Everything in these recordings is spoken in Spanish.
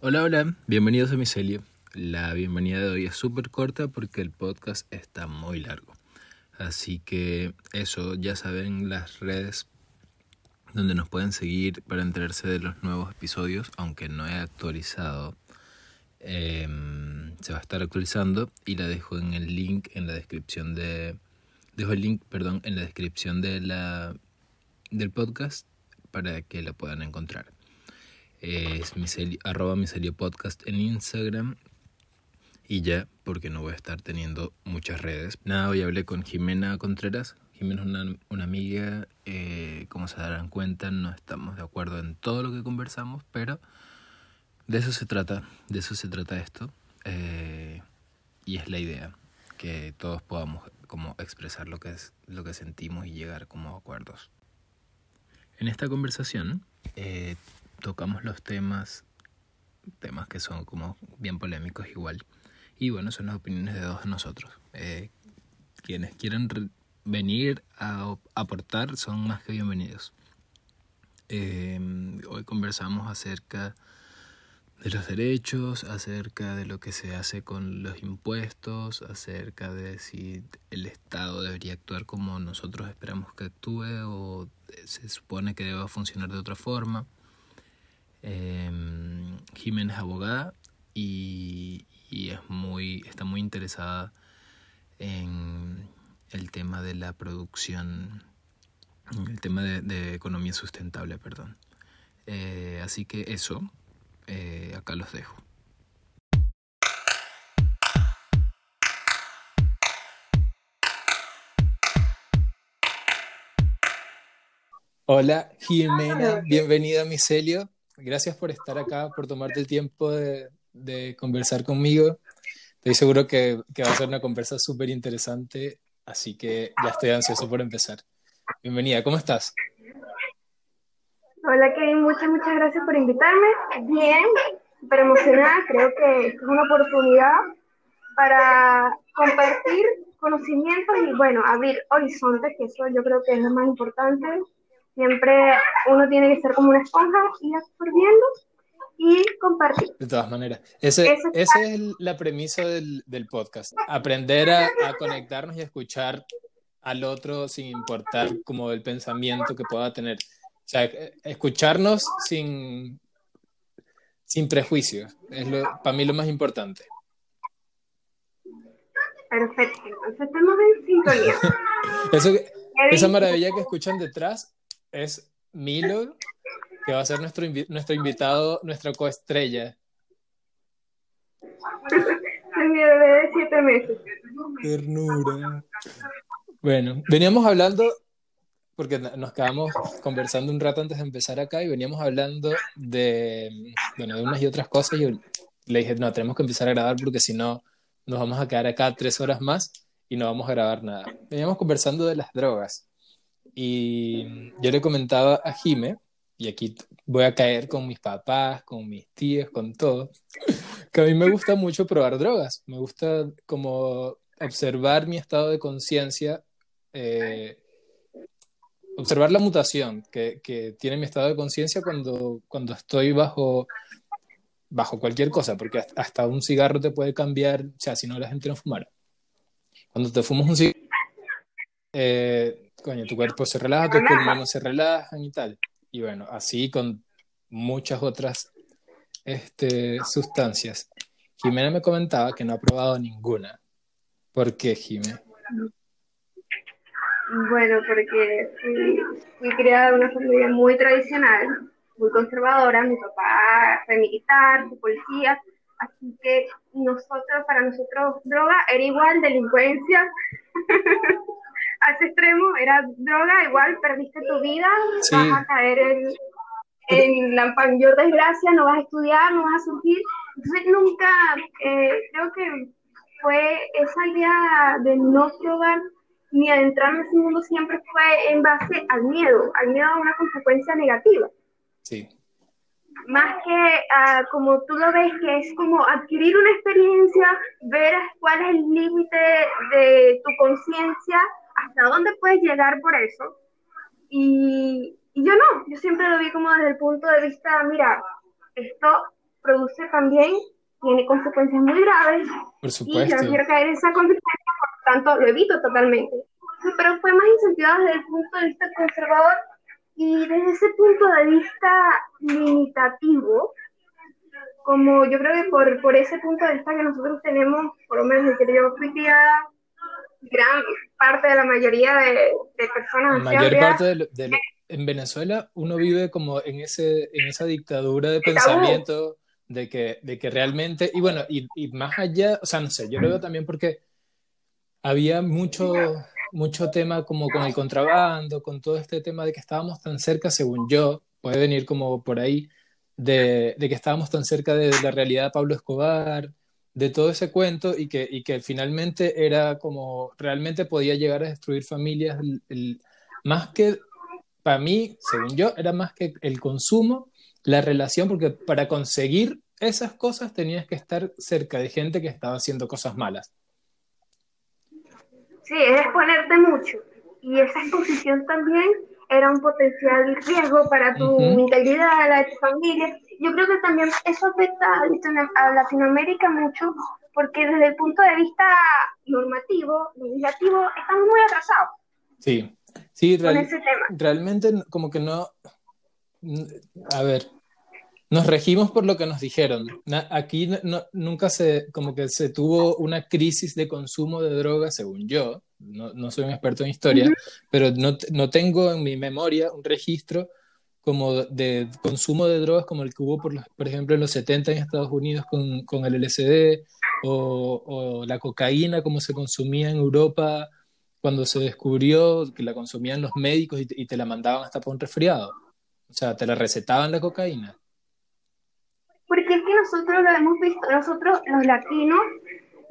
Hola, hola, bienvenidos a mi celio. La bienvenida de hoy es súper corta porque el podcast está muy largo. Así que eso, ya saben las redes donde nos pueden seguir para enterarse de los nuevos episodios, aunque no he actualizado. Em, se va a estar actualizando y la dejo en el link en la descripción de dejo el link perdón en la descripción de la del podcast para que la puedan encontrar es micelio, arroba micelio podcast en Instagram y ya, porque no voy a estar teniendo muchas redes. Nada, hoy hablé con Jimena Contreras. Jimena es una, una amiga, eh, como se darán cuenta, no estamos de acuerdo en todo lo que conversamos, pero de eso se trata, de eso se trata esto. Eh, y es la idea, que todos podamos como expresar lo que, es, lo que sentimos y llegar como acuerdos. En esta conversación eh, tocamos los temas, temas que son como bien polémicos igual. Y bueno, son las opiniones de dos nosotros. Eh, quienes quieran venir a aportar son más que bienvenidos. Eh, hoy conversamos acerca de los derechos, acerca de lo que se hace con los impuestos, acerca de si el Estado debería actuar como nosotros esperamos que actúe o se supone que deba funcionar de otra forma. Eh, Jiménez es abogada y, es muy, está muy interesada en el tema de la producción, el tema de, economía sustentable, perdón. Eh, así que eso, eh, acá los dejo. Hola Jimena, bienvenida a mi celio gracias por estar acá, por tomarte el tiempo de, conversar conmigo. Estoy seguro que, va a ser una conversa súper interesante, así que ya estoy ansioso por empezar. Bienvenida, ¿cómo estás? Hola Kevin, muchas, muchas gracias por invitarme. Bien, súper emocionada, creo que es una oportunidad para compartir conocimientos y bueno, abrir horizontes, que eso yo creo que es lo más importante Siempre uno tiene que ser como una esponja, ir absorbiendo y compartir. De todas maneras, ese, esa es la premisa del, del podcast, aprender a, a, conectarnos y escuchar al otro sin importar como el pensamiento que pueda tener. O sea, escucharnos sin, sin prejuicios, es lo, para mí lo más importante. Perfecto, entonces estamos en sintonía. Eso, esa maravilla que escuchan detrás es Milo, que va a ser nuestro, nuestro invitado, nuestra coestrella. Es mi bebé de siete meses. Ternura. Bueno, veníamos hablando, porque nos quedamos conversando un rato antes de empezar acá y veníamos hablando de, bueno, de unas y otras cosas y le dije, no, tenemos que empezar a grabar porque si no nos vamos a quedar acá tres horas más y no vamos a grabar nada. Veníamos conversando de las drogas y yo le comentaba a Jime, y aquí voy a caer con mis papás, con mis tías, con todo, que a mí me gusta mucho probar drogas. Me gusta como observar mi estado de conciencia, eh, observar la mutación que, que, tiene mi estado de conciencia cuando, cuando estoy bajo, bajo cualquier cosa, porque hasta un cigarro te puede cambiar, o sea, si no la gente no fumara. Cuando te fumas un cigarro, eh, coño, tu cuerpo se relaja, tus pulmones se relajan y tal. Y bueno, así con muchas otras este, sustancias. Jimena me comentaba que no ha probado ninguna. ¿Por qué, Jimena? Bueno, porque fui, criada en una familia muy tradicional, muy conservadora. Mi papá fue militar, fue policía, así que nosotros, para nosotros, droga era igual delincuencia. a ese extremo, era droga, igual perdiste tu vida, vas a caer en, en, la mayor desgracia, no vas a estudiar, no vas a surgir. Entonces nunca, eh, creo que fue esa idea de no probar ni adentrarme en ese mundo siempre fue en base al miedo, al miedo a una consecuencia negativa. Sí. más que ah, como tú lo ves, que es como adquirir una experiencia, ver cuál es el límite de tu conciencia, hasta dónde puedes llegar por eso. Y, y yo no, yo siempre lo vi como desde el punto de vista, mira, esto produce también, tiene consecuencias muy graves. Por supuesto. Y yo quiero caer en esa consecuencia, por lo tanto, lo evito totalmente. Pero fue más incentivado desde el punto de vista conservador y desde ese punto de vista limitativo, como yo creo que por, por ese punto de vista que nosotros tenemos, por lo menos que yo fui criada, gran parte de la mayoría de, de personas. La mayor parte de, de, en Venezuela uno vive como en, ese, en esa dictadura de pensamiento de que, de que realmente, y bueno, y, y más allá, o sea, no sé, yo lo veo también porque había mucho, mucho tema como con el contrabando, con todo este tema de que estábamos tan cerca, según yo, puede venir como por ahí, de, de que estábamos tan cerca de la realidad de Pablo Escobar, de todo ese cuento y que, y que finalmente era como realmente podía llegar a destruir familias, más que para mí, según yo, era más que el consumo, la relación, porque para conseguir esas cosas tenías que estar cerca de gente que estaba haciendo cosas malas. Sí, es exponerte mucho. Y esa exposición también era un potencial riesgo para tu uh -huh. integridad, la de tu familia. Yo creo que también eso afecta a Latinoamérica mucho, porque desde el punto de vista normativo, legislativo, estamos muy atrasados. Sí, sí, real, realmente como que no, a ver, nos regimos por lo que nos dijeron. Aquí no, nunca se, como que se tuvo una crisis de consumo de drogas, según yo. No, no soy un experto en historia, uh -huh. pero no, no, tengo en mi memoria un registro como de consumo de drogas como el que hubo, por, por ejemplo, en los 70 en Estados Unidos con, con el LSD o, o, la cocaína como se consumía en Europa cuando se descubrió que la consumían los médicos y y te la mandaban hasta por un resfriado. O sea, te la recetaban la cocaína. Porque es que nosotros lo hemos visto, nosotros los latinos,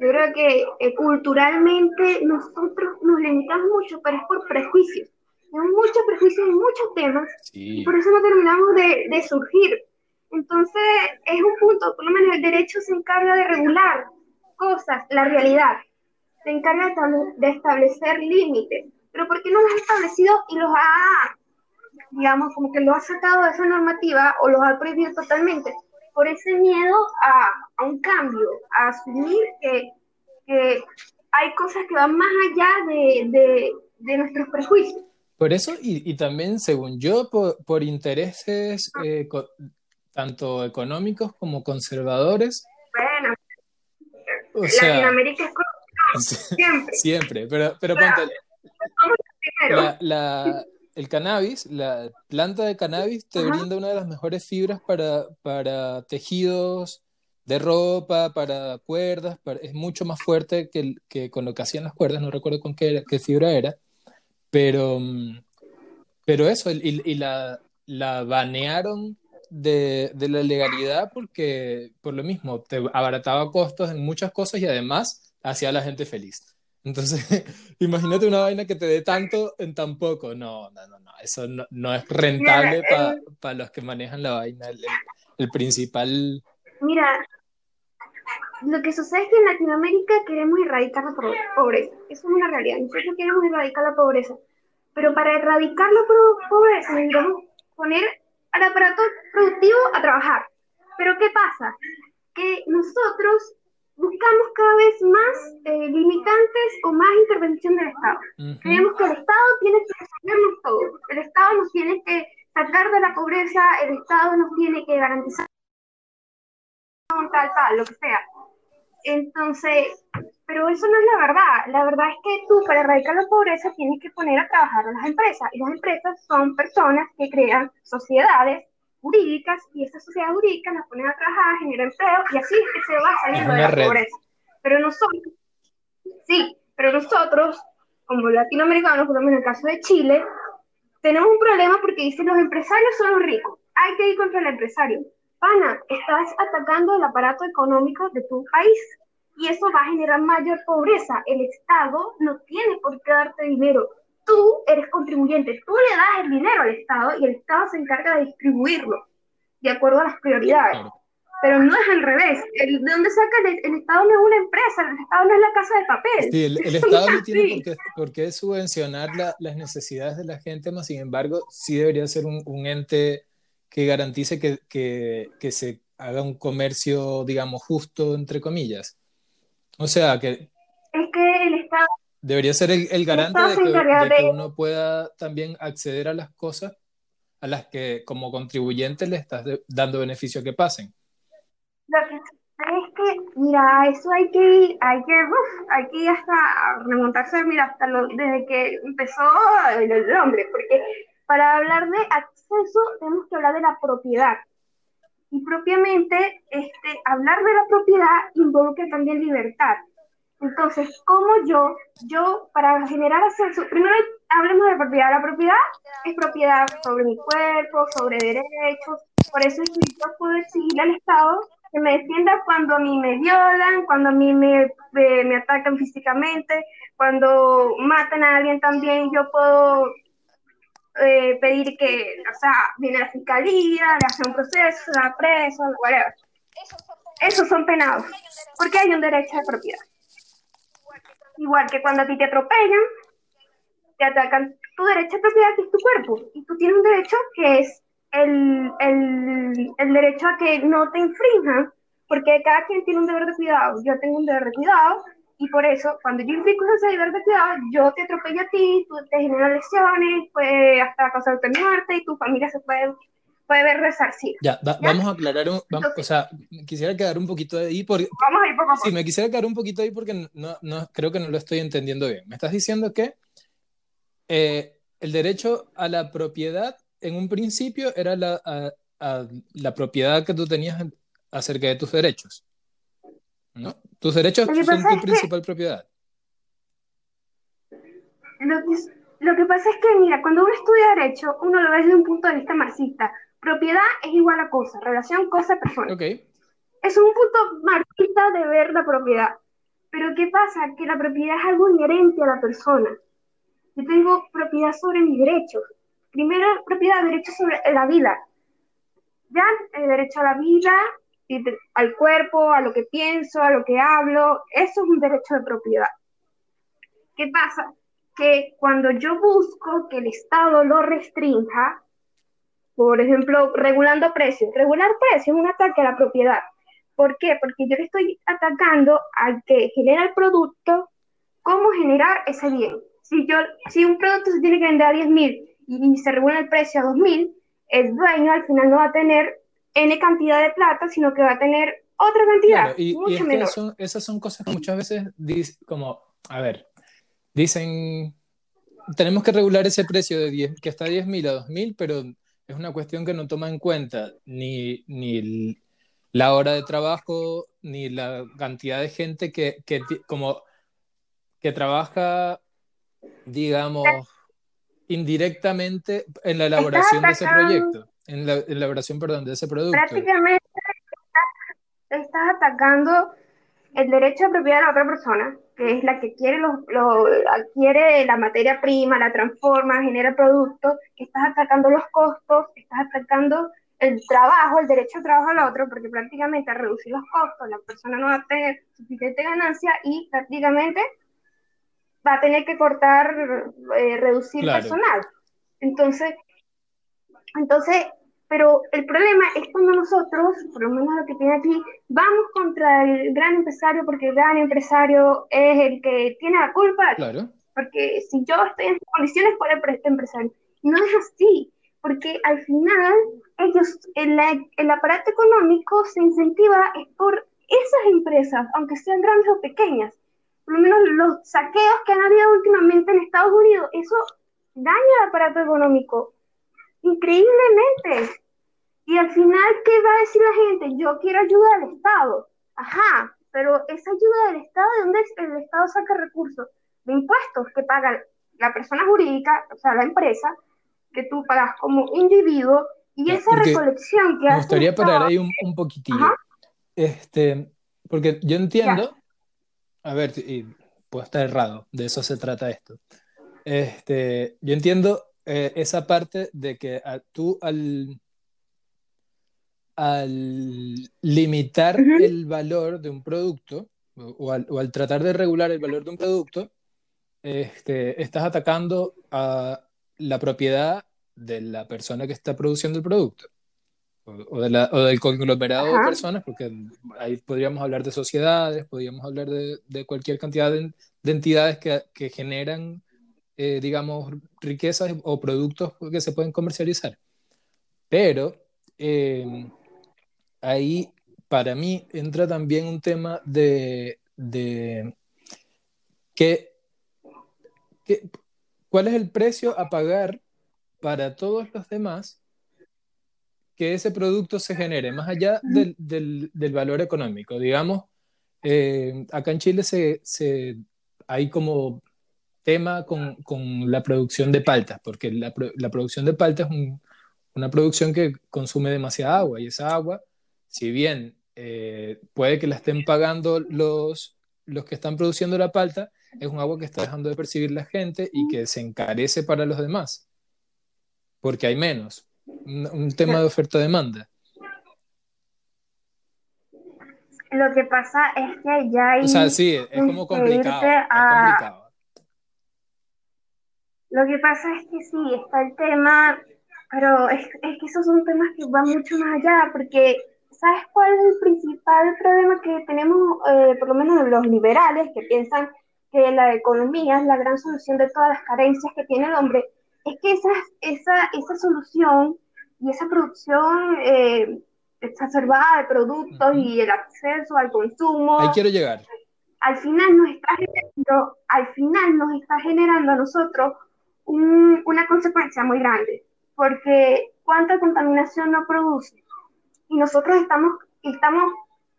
yo creo que eh, culturalmente nosotros nos limitamos mucho, pero es por prejuicios. Tenemos muchos prejuicios en muchos temas sí. y por eso no terminamos de, de, surgir. Entonces, es un punto, por lo menos el derecho se encarga de regular cosas, la realidad, se encarga de establecer límites. Pero ¿por qué no los ha establecido y los ha, digamos, como que los ha sacado de esa normativa o los ha prohibido totalmente? Por ese miedo a, a un cambio, a asumir que, que, hay cosas que van más allá de, de, de nuestros prejuicios. Por eso, y, y, también, según yo, por, por intereses eh, co tanto económicos como conservadores. Bueno, o sea, Latinoamérica es siempre. Siempre, pero, pero, pero ponte. La, la, el cannabis, la planta de cannabis te Ajá. brinda una de las mejores fibras para, para tejidos de ropa, para cuerdas, para, es mucho más fuerte que, que, con lo que hacían las cuerdas, no recuerdo con qué, qué fibra era, pero, pero eso, y, y la, la banearon de, de, la legalidad porque por lo mismo te abarataba costos en muchas cosas y además hacía a la gente feliz. Entonces, imagínate una vaina que te dé tanto en tan poco. No, no, no, no. Eso no, no es rentable para pa los que manejan la vaina. El, el, principal. Mira, lo que sucede es que en Latinoamérica queremos erradicar la pobreza. Eso es una realidad. Nosotros queremos erradicar la pobreza. Pero para erradicar la pobreza necesitamos poner al aparato productivo a trabajar. Pero ¿qué pasa? Que nosotros buscamos cada vez más eh, limitantes o más intervención del Estado. Uh -huh. Creemos que el Estado tiene que resolvernos todo. El Estado nos tiene que sacar de la pobreza, el Estado nos tiene que garantizar tal, tal, lo que sea. Entonces, pero eso no es la verdad. La verdad es que tú para erradicar la pobreza tienes que poner a trabajar a las empresas. Y las empresas son personas que crean sociedades jurídicas y esas sociedades jurídicas las ponen a trabajar, generan empleo y así es que se va saliendo de la red. pobreza. Pero nosotros, sí, pero nosotros, como latinoamericanos, por lo menos en el caso de Chile, tenemos un problema porque dicen los empresarios son los ricos, hay que ir contra el empresario. Pana, estás atacando el aparato económico de tu país y eso va a generar mayor pobreza. El Estado no tiene por qué darte dinero, tú eres contribuyente, tú le das el dinero al Estado y el Estado se encarga de distribuirlo. de acuerdo a las prioridades. Pero no es al revés. El, ¿De dónde saca el, el, Estado? No es una empresa, el Estado no es la casa de papel. Sí, el, el Estado no tiene por qué, por qué subvencionar la, las necesidades de la gente, más sin embargo, sí debería ser un, un ente que garantice que, que, que, se haga un comercio, digamos, justo, entre comillas. O sea, que... Es que. Debería ser el, el garante de, que, de que uno pueda también acceder a las cosas a las que como contribuyente le estás dando beneficio a que pasen. Lo que es que, mira, eso hay que ir, hay que, uf, hay que ir hasta remontarse, mira, hasta lo, desde que empezó el, el hombre, porque para hablar de acceso tenemos que hablar de la propiedad. Y propiamente, este, hablar de la propiedad involucra también libertad. Entonces, ¿cómo yo, yo, para generar acceso, primero hablemos de propiedad. La propiedad es propiedad sobre mi cuerpo, sobre derechos. Por eso es que yo puedo exigirle al Estado que me defienda cuando a mí me violan, cuando a mí me, me, me atacan físicamente, cuando matan a alguien también, yo puedo eh, pedir que, o sea, viene la fiscalía, le hace un proceso, la presa, whatever. Esos son penados, porque hay un derecho de propiedad. Igual que cuando a ti te atropellan, te atacan tu derecho de propiedad, que es tu cuerpo, y tú tienes un derecho que es el, el, el derecho a que no te infrinjan, porque cada quien tiene un deber de cuidado. Yo tengo un deber de cuidado, y por eso, cuando yo implico ese deber de cuidado, yo te atropello a ti, tú te generas lesiones, puede hasta causarte muerte, y tu familia se puede puede ver resarcir. Ya, ¿Ya? vamos a aclarar, un, vamos, o sea, quisiera quedar un poquito ahí porque... Vamos a ir poco a poco. Sí, me quisiera quedar un poquito ahí porque no, no, creo que no lo estoy entendiendo bien. Me estás diciendo que eh, el derecho a la propiedad en un principio era la, a, a la propiedad que tú tenías acerca de tus derechos. ¿no? Tus derechos son tu principal que, propiedad. Lo que, lo que pasa es que, mira, cuando uno estudia derecho, uno lo ve desde un punto de vista marxista. Propiedad es igual a cosa, relación cosa-persona. Okay. Es un punto marxista de ver la propiedad. Pero ¿qué pasa? Que la propiedad es algo inherente a la persona. Yo tengo propiedad sobre mis derechos. Primero, propiedad, derecho sobre la vida. Ya, el derecho a la vida, al cuerpo, a lo que pienso, a lo que hablo, eso es un derecho de propiedad. ¿Qué pasa? Que cuando yo busco que el Estado lo restrinja, por ejemplo, regulando precios, regular precios es un ataque a la propiedad. ¿Por qué? Porque yo le estoy atacando al que genera el producto, cómo generar ese bien. Si, yo, si un producto se tiene que vender a 10 mil y se regula el precio a 2 mil, el dueño al final no va a tener N cantidad de plata, sino que va a tener otra cantidad, claro, y, mucho y es menor. Son, esas son cosas que muchas veces, como, a ver, dicen, tenemos que regular ese precio de 10, que está a 10 mil a 2 mil, pero es una cuestión que no toma en cuenta ni, ni la hora de trabajo, ni la cantidad de gente que, que como, que trabaja, digamos, indirectamente en la elaboración de ese proyecto en la elaboración, perdón, de ese producto. Prácticamente estás, atacando el derecho de propiedad de la otra persona, que es la que quiere, lo, lo, adquiere la materia prima, la transforma, genera productos, estás atacando los costos, estás atacando el trabajo, el derecho al trabajo al otro, porque prácticamente al reducir los costos, la persona no va a tener suficiente ganancia y prácticamente va a tener que cortar, eh, reducir claro. personal. Entonces, entonces, pero el problema es cuando nosotros, por lo menos lo que tiene aquí, vamos contra el gran empresario porque el gran empresario es el que tiene la culpa. Claro. Porque si yo estoy en condiciones por el empresario, no es así, porque al final ellos, el, el aparato económico se incentiva es por esas empresas, aunque sean grandes o pequeñas. Por lo menos los saqueos que han habido últimamente en Estados Unidos, eso daña el aparato económico increíblemente. Y al final, ¿qué va a decir la gente? Yo quiero ayuda del Estado. Ajá, pero esa ayuda del Estado, ¿de dónde el Estado saca recursos? De impuestos que paga la persona jurídica, o sea, la empresa, que tú pagas como individuo, y esa porque recolección que Me gustaría parar ahí un, un poquitillo. Ajá. Este, porque yo entiendo, ya. a ver, y puedo estar errado, de eso se trata esto. Este, yo entiendo eh, esa parte de que a, tú al, al limitar el valor de un producto o al, tratar de regular el valor de un producto, este, estás atacando a la propiedad de la persona que está produciendo el producto o, del conglomerado de personas, porque ahí podríamos hablar de sociedades, podríamos hablar de, cualquier cantidad de, entidades que, generan, eh, digamos, riquezas o productos que se pueden comercializar. Pero eh, ahí para mí entra también un tema de, de que, cuál es el precio a pagar para todos los demás que ese producto se genere, más allá del, del, valor económico. Digamos, eh, acá en Chile se, se, hay como tema con, con, la producción de paltas, porque la, la producción de paltas es una producción que consume demasiada agua y esa agua, si bien eh, puede que la estén pagando los, los que están produciendo la palta, es un agua que está dejando de percibir la gente y que se encarece para los demás, porque hay menos. Un, tema de oferta-demanda. Lo que pasa es que ya hay... O sea, sí, es como complicado. Lo que pasa es que sí, está el tema, pero es, es que esos son temas que van mucho más allá, porque ¿sabes cuál es el principal problema que tenemos, eh, por lo menos los liberales, que piensan que la economía es la gran solución de todas las carencias que tiene el hombre? Es que esa, esa, esa solución y esa producción eh, exacerbada de productos y el acceso al consumo. Ahí quiero llegar. Al final nos está generando, al final nos está generando a nosotros una consecuencia muy grande, porque cuánta contaminación no produce y nosotros estamos, estamos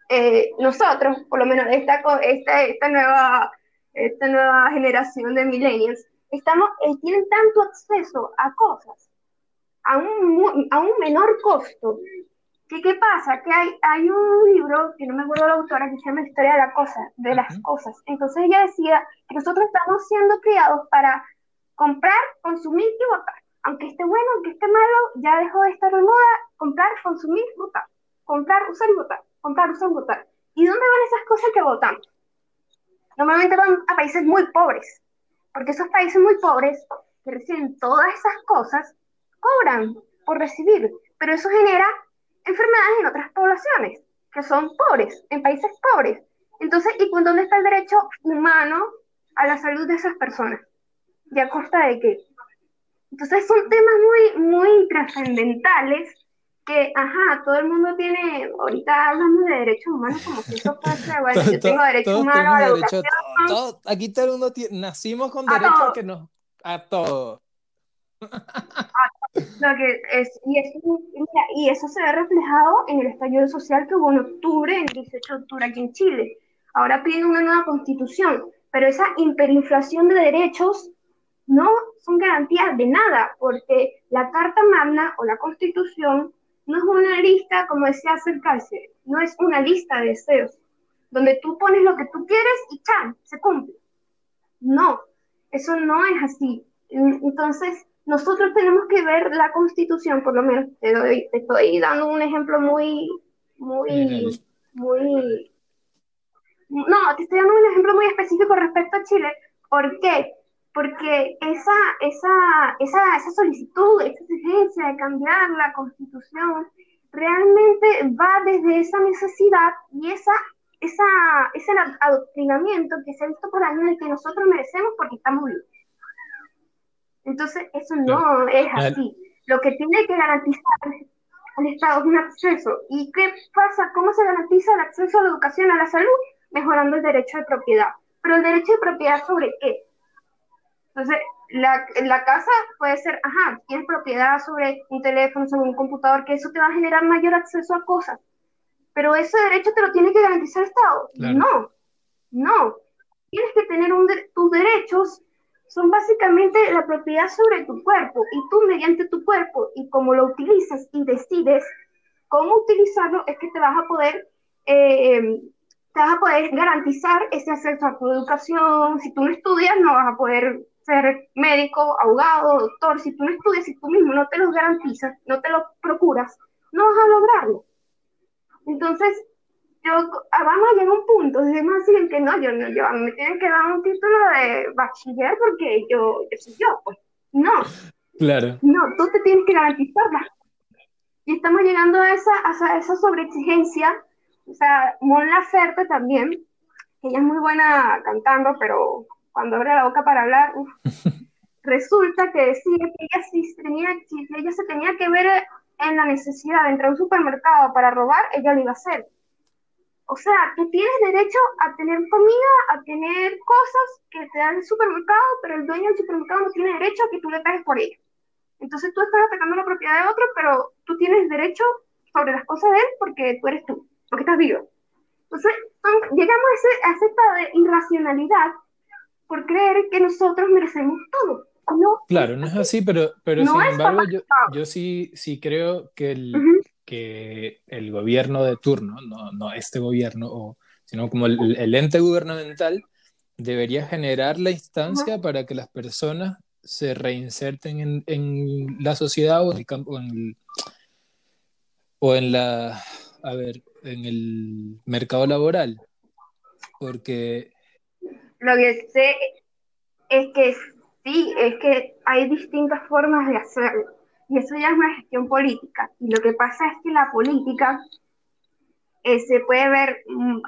eh, nosotros, por lo menos esta, esta, esta, nueva, esta nueva generación de millennials, estamos, eh, tienen tanto acceso a cosas a un, a un menor costo. ¿Qué, ¿Qué pasa? Que hay, hay un libro, que no me acuerdo la autora, que se llama Historia de la cosa, de las cosas. Entonces ella decía que nosotros estamos siendo criados para comprar, consumir y votar aunque esté bueno, aunque esté malo, ya dejó de estar de moda comprar, consumir, votar. Comprar, usar y votar. Comprar, usar y votar. ¿Y dónde van esas cosas que votamos? Normalmente van a países muy pobres, porque esos países muy pobres que reciben todas esas cosas cobran por recibir, pero eso genera enfermedades en otras poblaciones que son pobres, en países pobres. Entonces, ¿y dónde está el derecho humano a la salud de esas personas? ¿Y a costa de qué? Entonces son temas muy, muy trascendentales que, ajá, todo el mundo tiene, ahorita hablando de derechos humanos como si eso fuese, bueno, yo tengo derechos humanos a la educación. aquí todo el mundo nacimos con derecho a que nos, a todo. Lo que es, y, eso, mira, y eso se ve reflejado en el estallido social que hubo en octubre, el 18 de octubre aquí en Chile. Ahora piden una nueva constitución, pero esa hiperinflación de derechos no son garantías de nada, porque la Carta Magna o la Constitución no es una lista, como decía acercarse, no es una lista de deseos, donde tú pones lo que tú quieres y ¡chan! se cumple. No, eso no es así. Entonces, nosotros tenemos que ver la Constitución, por lo menos te, doy, te estoy dando un ejemplo muy, muy, muy... No, te estoy dando un ejemplo muy específico respecto a Chile. ¿Por qué? Porque esa, esa, esa, esa solicitud, esa exigencia de cambiar la constitución, realmente va desde esa necesidad y esa, esa, ese adoctrinamiento que se ha visto por años que nosotros merecemos porque estamos vivos. Entonces, eso no es así. Lo que tiene que garantizar el Estado es un acceso. ¿Y qué pasa? ¿Cómo se garantiza el acceso a la educación, a la salud? Mejorando el derecho de propiedad. Pero el derecho de propiedad sobre qué? Entonces, la, la casa puede ser, ajá, tienes propiedad sobre un teléfono, sobre un computador, que eso te va a generar mayor acceso a cosas. Pero ese derecho te lo tiene que garantizar el Estado. No, no. Tienes que tener un tus derechos son básicamente la propiedad sobre tu cuerpo y tú mediante tu cuerpo y como lo utilizas y decides cómo utilizarlo es que te vas a poder eh, te vas a poder garantizar ese acceso a tu educación. Si tú no estudias, no vas a poder ser médico, abogado, doctor, si tú no estudias, si tú mismo no te los garantizas, no te lo procuras, no vas a lograrlo. Entonces, yo, ah, vamos a llegar a un punto, decimos así, en que no, yo, no, yo, a mí me tienen que dar un título de bachiller porque yo, yo soy yo, pues, no. Claro. No, tú te tienes que garantizarla. Y estamos llegando a esa, a esa sobreexigencia, o sea, Mon Laferte también, ella es muy buena cantando, pero cuando abre la boca para hablar, resulta que decía que ella, sí tenía, si ella se tenía que ver en la necesidad de entrar a un supermercado para robar, ella lo iba a hacer. O sea, tú tienes derecho a tener comida, a tener cosas que te dan el supermercado, pero el dueño del supermercado no tiene derecho a que tú le pagues por ello. Entonces tú estás atacando la propiedad de otro, pero tú tienes derecho sobre las cosas de él porque tú eres tú, porque estás vivo. Entonces llegamos a, ese, a ese estado de irracionalidad por creer que nosotros merecemos todo. No, claro, no es así, pero, pero sin embargo yo, yo, sí, sí creo que el, que el gobierno de turno, no, no este gobierno, o, sino como el, el, ente gubernamental, debería generar la instancia para que las personas se reinserten en, en la sociedad o en, el, o, en o en la, a ver, en el mercado laboral. Porque... Lo que sé es que sí, es que hay distintas formas de hacerlo y eso ya es una gestión política. Y lo que pasa es que la política eh, se puede ver, mm,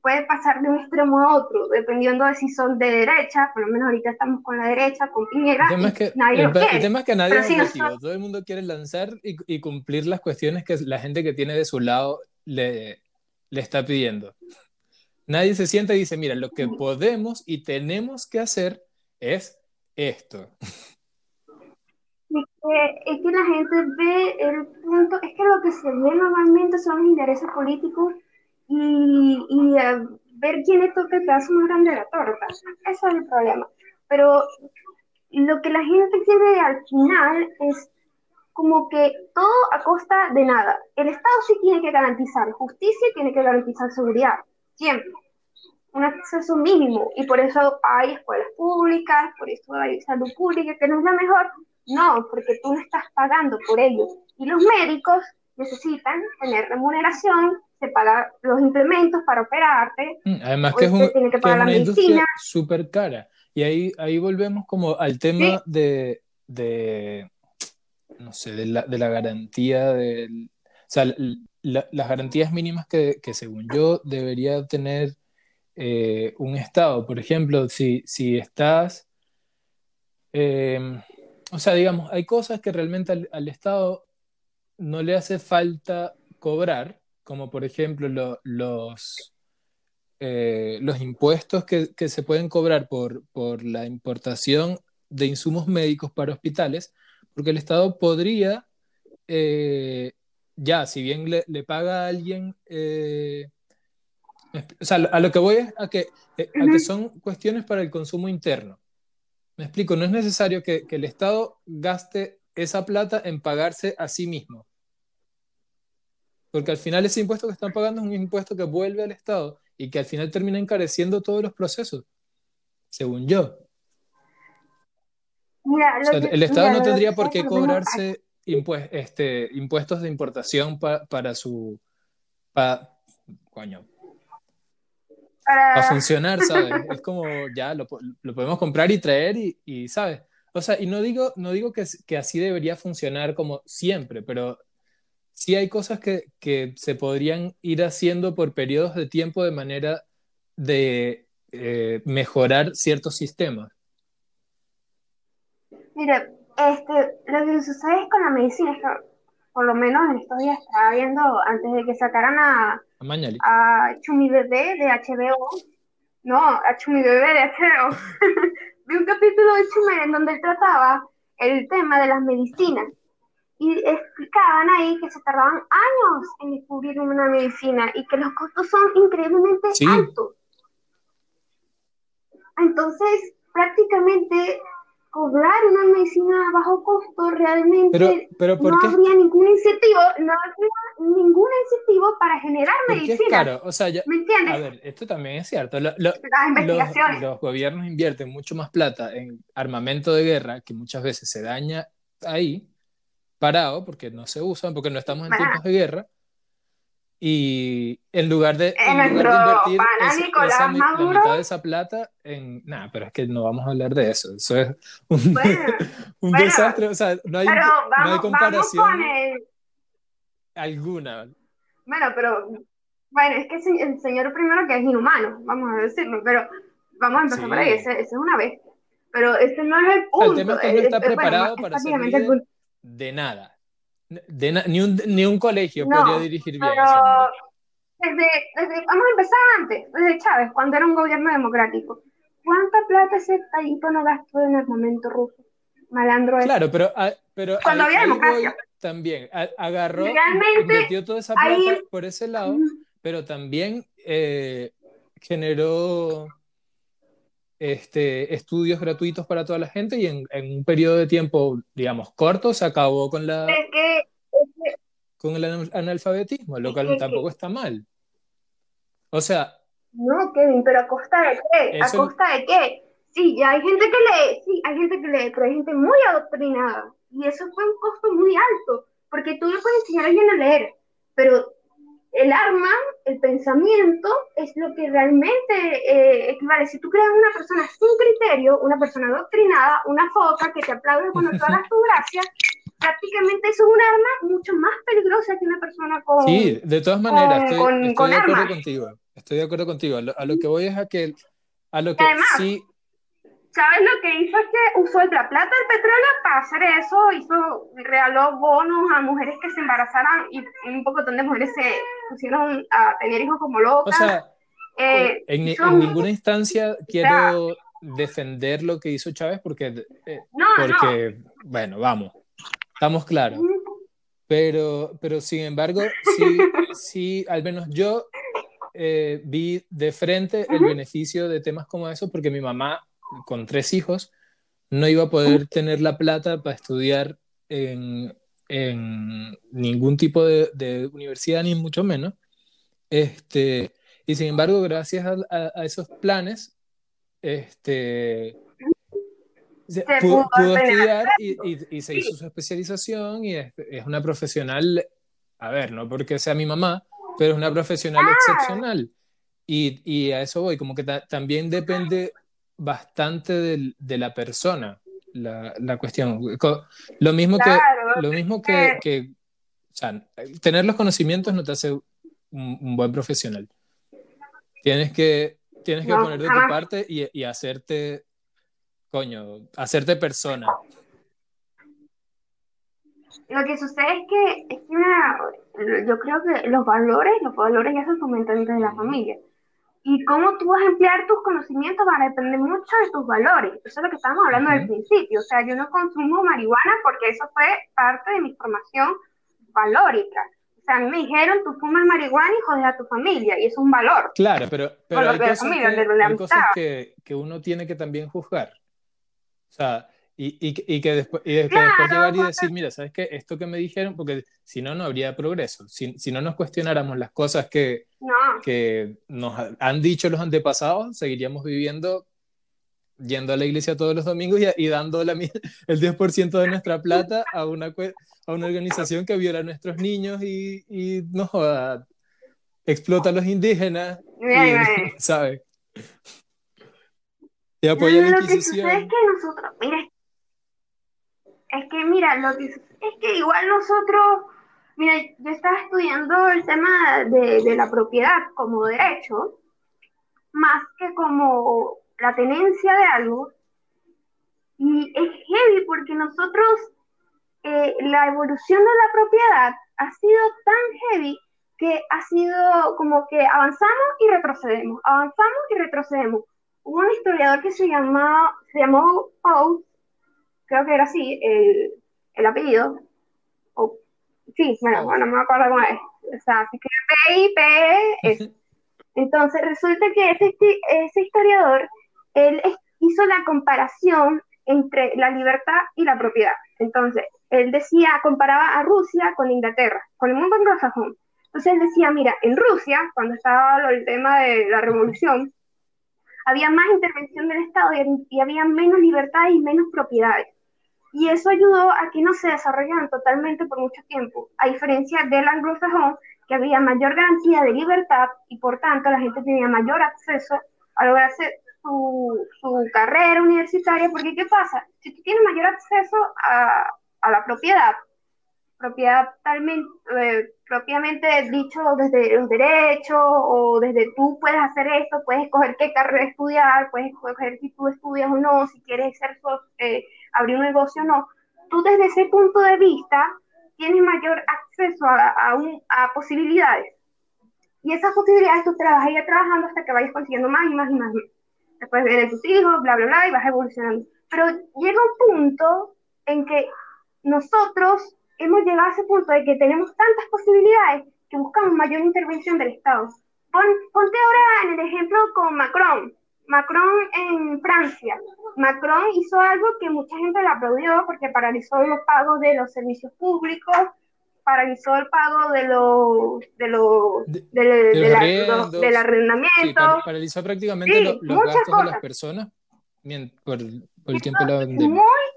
puede pasar de un extremo a otro, dependiendo de si son de derecha, por lo menos ahorita estamos con la derecha, con Piñera, el tema es que, nadie el, el tema es que nadie es todo el mundo quiere lanzar y, y, cumplir las cuestiones que la gente que tiene de su lado le, le está pidiendo. Nadie se sienta y dice, mira, lo que podemos y tenemos que hacer es esto. es que la gente ve el punto, es que lo que se ve normalmente son los intereses políticos y, y eh, ver quién es el pedazo más grande de la torta. Ese es el problema. Pero lo que la gente quiere al final es como que todo a costa de nada. El Estado sí tiene que garantizar justicia y tiene que garantizar seguridad, siempre. Un acceso mínimo. Y por eso hay escuelas públicas, por eso hay salud pública, que no es la mejor, no, porque tú no estás pagando por ello. Y los médicos necesitan tener remuneración, se pagan los implementos para operarte. Mm, además que es, un, tiene que pagar la medicina. súper cara. Y ahí, ahí volvemos como al tema de, de, no sé, de la, de la garantía, de, o sea, las garantías mínimas que, que, según yo debería tener eh, un Estado. Por ejemplo, si, si estás... Eh, o sea, digamos, hay cosas que realmente al, Estado no le hace falta cobrar, como por ejemplo los, eh, los impuestos que, se pueden cobrar por, por la importación de insumos médicos para hospitales, porque el Estado podría, eh, ya, si bien le, paga a alguien, eh, o sea, a lo que voy es a que, a que son cuestiones para el consumo interno. Me explico, no es necesario que, el Estado gaste esa plata en pagarse a sí mismo. Porque al final ese impuesto que están pagando es un impuesto que vuelve al Estado y que al final termina encareciendo todos los procesos, según yo. el Estado no tendría por qué cobrarse este, impuestos de importación para su... coño, para funcionar, ¿sabes? es como ya lo, lo, podemos comprar y traer y, y, ¿sabes? O sea, y no digo, no digo que, que, así debería funcionar como siempre, pero sí hay cosas que, que se podrían ir haciendo por periodos de tiempo de manera de eh, mejorar ciertos sistemas. Mire, este, lo que sucede con la medicina es que, por lo menos en estos días estaba viendo, antes de que sacaran a, a Chumi Bebé de HBO. No, a Chumi Bebé de HBO. Vi un capítulo de Chumi en donde él trataba el tema de las medicinas. Y explicaban ahí que se tardaban años en descubrir una medicina y que los costos son increíblemente altos. Entonces, prácticamente cobrar una medicina a bajo costo realmente no habría ningún incentivo, no habría ningún incentivo para generar medicina. o sea, ¿Me entiendes? A ver, esto también es cierto. los, los, gobiernos invierten mucho más plata en armamento de guerra, que muchas veces se daña ahí, parado, porque no se usan, porque no estamos en tiempos de guerra. Y en lugar de, En en lugar de invertir esa, Nicolás esa mi- la Maduro. mitad de esa plata en... Nada, pero es que no vamos a hablar de eso. Eso es un, Bueno, un bueno, desastre. O sea, no hay, pero no hay vamos, vamos comparación con el... alguna. Bueno, pero... Bueno, es que el se- el señor primero que es inhumano, vamos a decirlo, pero vamos a empezar por ahí, Sí. ese, ese es una vez. Pero ese no es el O sea, el punto. tema es que no es- está es- bueno, preparado es para ser punto. de nada. De ni, un, ni un colegio No, podría dirigir bien pero desde, desde, vamos a empezar antes, desde Chávez, cuando era un gobierno democrático. ¿Cuánta plata ese tallito no gastó en armamento ruso? Malandro ese. Claro, pero, a- pero Cuando había democracia. también. A- agarró, invirtió toda esa plata ahí- por ese lado, pero también eh, generó este, estudios gratuitos para toda la gente y en, en un periodo de tiempo, digamos, corto, se acabó con, la, Es que, con el anal- analfabetismo, lo cual tampoco está mal. O sea, no, Kevin, pero ¿a costa de qué? ¿A costa de qué? Sí, ya hay gente que lee, sí, hay gente que lee, pero hay gente muy adoctrinada. Y eso fue un costo muy alto, porque tú le puedes enseñar a alguien a leer, pero el arma, el pensamiento, es lo que realmente eh, equivale. Si tú creas una persona sin criterio, una persona adoctrinada, una foca que te aplaude cuando tú hagas tu gracia, prácticamente eso es un arma mucho más peligrosa que una persona con... sí, de todas maneras, con- estoy, con- estoy con de acuerdo armas. contigo. Estoy de acuerdo contigo. A lo, a lo que voy es a que, a lo que además, sí, ¿Sabes lo que hizo? Es que usó la plata del petróleo para hacer eso, hizo, regaló bonos a mujeres que se embarazaran y un pocotón de mujeres se pusieron a tener hijos como o locas. sea, Eh, en, ninguna instancia quiero defender lo que hizo Chávez porque, eh, No, porque bueno, vamos, estamos claros. Pero, pero sin embargo, sí, sí, al menos yo eh, vi de frente el beneficio de temas como eso, porque mi mamá, con tres hijos, no iba a poder tener la plata para estudiar en, en ningún tipo de, de universidad, ni mucho menos. Este, y sin embargo, gracias a, a- a esos planes, este, Se pudo, pudo estudiar y, y- y se hizo su especialización y es, es una profesional, a ver, no porque sea mi mamá, pero es una profesional excepcional. Y, y a eso voy, como que ta- también depende bastante del- de la persona la, la cuestión. Lo mismo Claro, que, lo mismo que, que, o sea, tener los conocimientos no te hace un, un buen profesional. Tienes que, tienes que No, poner de tu jamás. parte y, y hacerte, coño, hacerte persona. Lo que sucede es que, es una- yo creo que los valores, los valores ya se fomentan desde la familia. Y cómo tú vas a emplear tus conocimientos va a depender mucho de tus valores. Eso es lo que estábamos hablando Ujú. al principio. O sea, yo no consumo marihuana porque eso fue parte de mi formación valórica. O sea, a mí me dijeron, tú fumas marihuana y jodes a tu familia. Y eso es un valor. Claro, pero, pero hay de cosas, familia, que, de hay cosas que, que uno tiene que también juzgar. O sea, y, y, que- y que después, y después Claro, llegar y decir, mira, ¿sabes qué? Esto que me dijeron, porque si no, no habría progreso. Si, si no nos cuestionáramos las cosas que, No. que nos ha- han dicho los antepasados, seguiríamos viviendo yendo a la iglesia todos los domingos y, y dando la, el 10% de nuestra plata a una, a una organización que viola a nuestros niños y, y no joda, explota a los indígenas, Mira, que sucede es que nosotros, mira, es que mira, lo que es que igual nosotros, mira, yo estaba estudiando el tema de, de la propiedad como derecho, más que como la tenencia de algo, y es heavy porque nosotros, eh, la evolución de la propiedad ha sido tan heavy que ha sido como que avanzamos y retrocedemos, avanzamos y retrocedemos. Hubo un historiador que se llamaba, se llamó Poe, creo que era así, el, el apellido, o, sí, bueno, no me acuerdo cómo es, o sea, se escribe P-I-P-E-S. Entonces resulta que ese, ese historiador, él hizo la comparación entre la libertad y la propiedad. Entonces, él decía, comparaba a Rusia con Inglaterra, con el mundo anglosajón. Entonces él decía, mira, en Rusia, cuando estaba el tema de la revolución, había más intervención del Estado y, había menos libertad y menos propiedades. Y eso ayudó a que no se desarrollaran totalmente por mucho tiempo, a diferencia del anglosajón, que había mayor garantía de libertad y por tanto la gente tenía mayor acceso a lograrse su, su carrera universitaria, porque ¿qué pasa? Si tú tienes mayor acceso a, a la propiedad, propiedad talmente, eh, propiamente dicho desde los derechos o desde tú puedes hacer esto, puedes escoger qué carrera estudiar, puedes escoger si tú estudias o no, si quieres ser, eh, abrir un negocio o no. Tú desde ese punto de vista tienes mayor acceso a, a, posibilidades. Y esas posibilidades tú te vas ir trabajando hasta que vayas consiguiendo más y más y más. Después vienen tus hijos, bla, bla, bla, y vas evolucionando. Pero llega un punto en que nosotros hemos llegado a ese punto de que tenemos tantas posibilidades que buscamos mayor intervención del Estado. ponte ahora en el ejemplo con Macron. Macron en Francia. Macron hizo algo que mucha gente le aplaudió porque paralizó los pagos de los servicios públicos, paralizó el pago de los de los de, de, del arrendamiento. paralizó prácticamente los gastos de las personas por, por el tiempo de la pandemia. Muy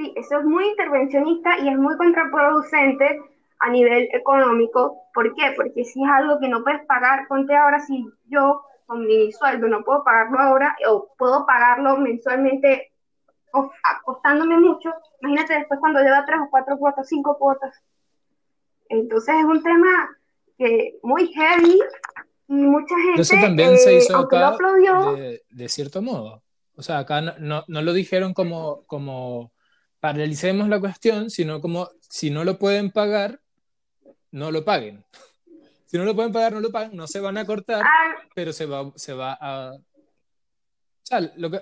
Sí, eso es muy intervencionista y es muy contraproducente a nivel económico. ¿Por qué? Porque si es algo que no puedes pagar, ponte ahora si yo con mi sueldo no puedo pagarlo ahora o puedo pagarlo mensualmente costándome mucho, imagínate después cuando lleva tres o cuatro cuotas, cinco cuotas. Entonces es un tema que muy heavy y mucha gente Eso también se hizo eh, acá de, de, cierto modo. O sea, acá no, no, no lo dijeron como, como paralicemos la cuestión, sino como si no lo pueden pagar, no lo paguen. Si no lo pueden pagar, no lo paguen, no se van a cortar, ah. pero se va, se va a... O sea, lo que...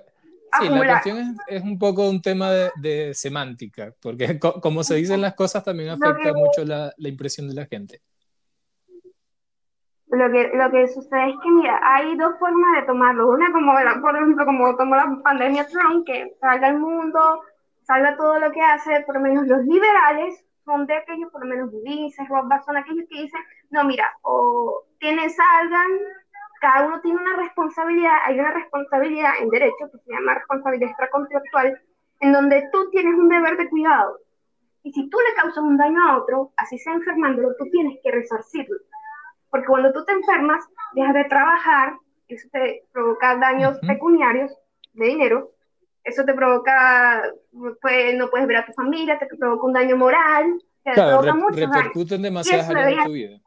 Sí, la cuestión es, un poco un tema de, semántica, porque como se dicen las cosas también afecta mucho la, la, impresión de la gente. Lo que, lo que sucede es que, mira, hay dos formas de tomarlo. Una, como por ejemplo, como tomó la pandemia Trump, que salga al mundo, salga todo lo que hace, por lo menos los liberales son de aquellos, por lo menos Ulises, Rothbard, son aquellos que dicen, no, mira, o tienen, salgan, cada uno tiene una responsabilidad, hay una responsabilidad en derecho que se llama responsabilidad extracontractual, en donde tú tienes un deber de cuidado. Y si tú le causas un daño a otro, así sea enfermándolo, tú tienes que resarcirlo. Porque cuando tú te enfermas, dejas de trabajar, eso te provoca daños pecuniarios de dinero, eso te provoca, pues, no puedes ver a tu familia, te provoca un daño moral, te claro, provoca repercute en demasiadas áreas de tu vida.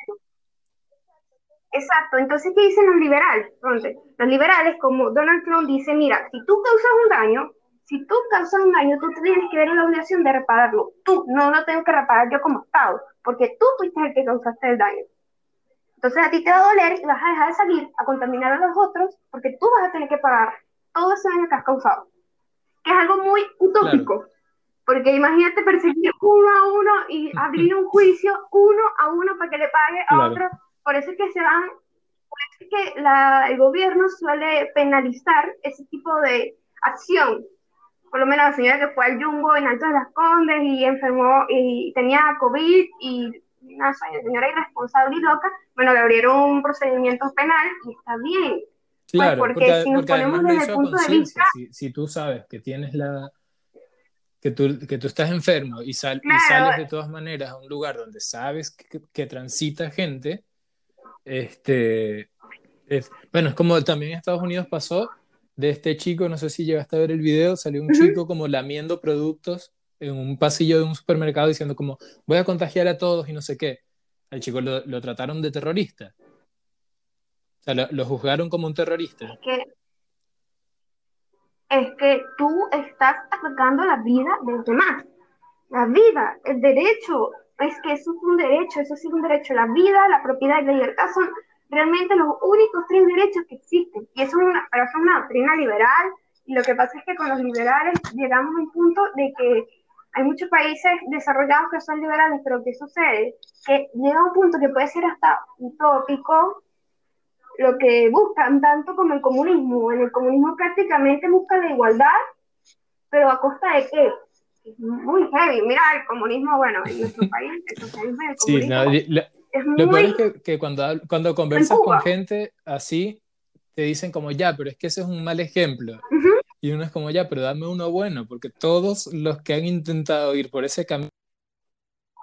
Exacto, entonces, ¿qué dicen los liberales? Entonces, los liberales, como Donald Trump dice, mira, si tú causas un daño, si tú causas un daño, tú tienes que ver la obligación de repararlo. Tú, no lo tengo que reparar yo como Estado, porque tú fuiste el que causaste el daño. Entonces a ti te va a doler y vas a dejar de salir a contaminar a los otros porque tú vas a tener que pagar todo ese daño que has causado que es algo muy utópico. Porque imagínate perseguir uno a uno y abrir un juicio uno a uno para que le pague a otro. Por eso es que se van, por eso es que la, el gobierno suele penalizar ese tipo de acción. Por lo menos la señora que fue al Jumbo en Alto de las Condes y enfermó y tenía COVID y una señora irresponsable y loca, bueno, le abrieron un procedimiento penal y está bien. Pues claro, porque, si nos ponemos desde el punto de vista... Si, tú sabes que tienes la... Que tú, que tú estás enfermo y, sal, y sales de todas maneras a un lugar donde sabes que, transita gente, este, es, bueno, es como también en Estados Unidos pasó de este chico, no sé si llegaste a ver el video, salió un chico como lamiendo productos en un pasillo de un supermercado diciendo como voy a contagiar a todos y no sé qué. Al chico lo, lo trataron de terrorista. O sea, lo, juzgaron como un terrorista. Es que, es que tú estás atacando la vida de los demás. La vida, el derecho, es que eso es un derecho, eso sí es un derecho. La vida, la propiedad y la libertad son realmente los únicos tres derechos que existen. Y eso es una, pero es una doctrina liberal. Y lo que pasa es que con los liberales llegamos a un punto de que hay muchos países desarrollados que son liberales, pero ¿qué sucede? Que llega un punto que puede ser hasta utópico lo que buscan, tanto como el comunismo. En el comunismo prácticamente busca la igualdad, pero a costa de qué? Es muy heavy. Mira, el comunismo, bueno, en nuestro país, el socialismo el sí, no, es muy... Lo peor es que, que cuando, cuando conversas con gente así, te dicen como, ya, pero es que ese es un mal ejemplo. Y uno es como, ya, pero dame uno bueno, porque todos los que han intentado ir por ese camino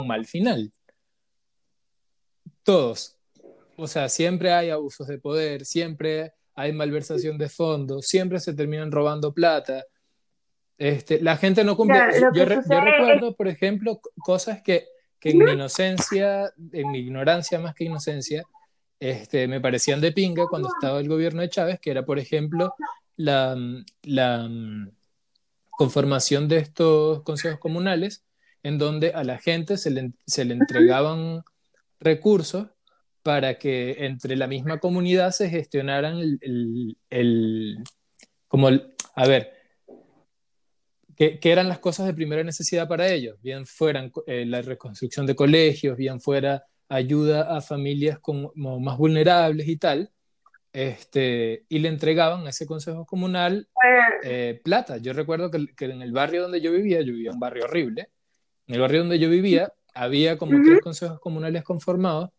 un mal final. todos. O sea, siempre hay abusos de poder, siempre hay malversación de fondos, siempre se terminan robando plata. Este, la gente no cumple. yo, recuerdo, por ejemplo, cosas que, que en mi inocencia, en mi ignorancia más que inocencia, este, me parecían de pinga cuando estaba el gobierno de Chávez, que era, por ejemplo, la, la conformación de estos consejos comunales, en donde a la gente se le, se le entregaban recursos para que entre la misma comunidad se gestionaran el, el, como a ver, ¿qué, eran las cosas de primera necesidad para ellos? Bien fueran eh, la reconstrucción de colegios, bien fuera ayuda a familias como más vulnerables y tal, este, y le entregaban a ese consejo comunal eh, plata. Yo recuerdo que, que, en el barrio donde yo vivía, yo vivía en un barrio horrible, en el barrio donde yo vivía había como tres consejos comunales conformados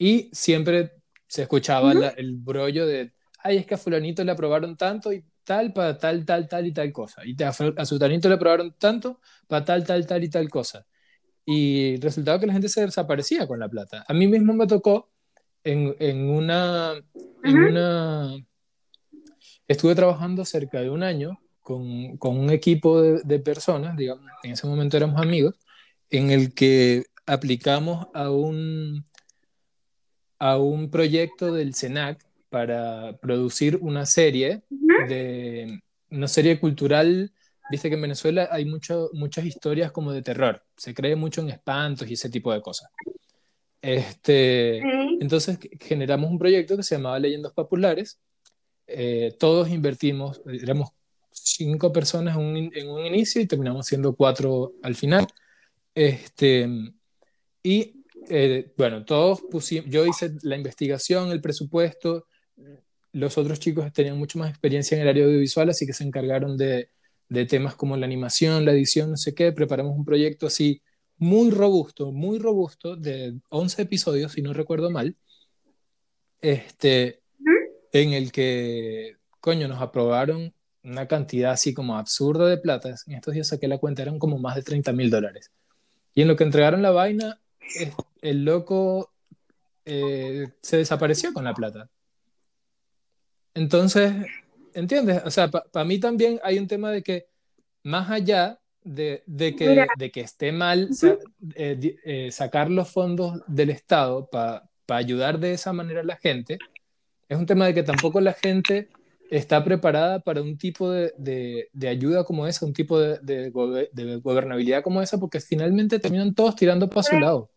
y siempre se escuchaba el brollo de, ay, es que a fulanito le aprobaron tanto y tal para tal, tal, tal y tal cosa. Y a, a sultanito le aprobaron tanto para tal, tal, tal y tal cosa. Y resultaba que la gente se desaparecía con la plata. A mí mismo me tocó en, en una, en una... Estuve trabajando cerca de un año con, con un equipo de, de, personas, digamos, en ese momento éramos amigos, en el que aplicamos a un, a un proyecto del SENAC para producir una serie de una serie cultural. Viste que en Venezuela hay mucho, muchas historias como de terror. Se cree mucho en espantos y ese tipo de cosas. Este, Entonces generamos un proyecto que se llamaba Leyendas Populares. Eh, todos invertimos, éramos cinco personas en un, en un, inicio y terminamos siendo cuatro al final. Este, y eh, bueno, todos pusimos, yo hice la investigación, el presupuesto, los otros chicos tenían mucho más experiencia en el área audiovisual, así que se encargaron de, de temas como la animación, la edición, no sé qué, preparamos un proyecto así muy robusto, muy robusto, de 11 episodios, si no recuerdo mal, este, en el que, coño, nos aprobaron una cantidad así como absurda de plata. En estos días saqué la cuenta, eran como más de 30 mil dólares. Y en lo que entregaron la vaina, el loco eh, se desapareció con la plata. Entonces, ¿entiendes? O sea, para mí también hay un tema de que más allá de, de, que, de que, esté mal eh, eh, sacar los fondos del Estado para ayudar de esa manera a la gente, es un tema de que tampoco la gente está preparada para un tipo de, de, ayuda como esa, un tipo de, de, gobernabilidad como esa, porque finalmente terminan todos tirando para su lado.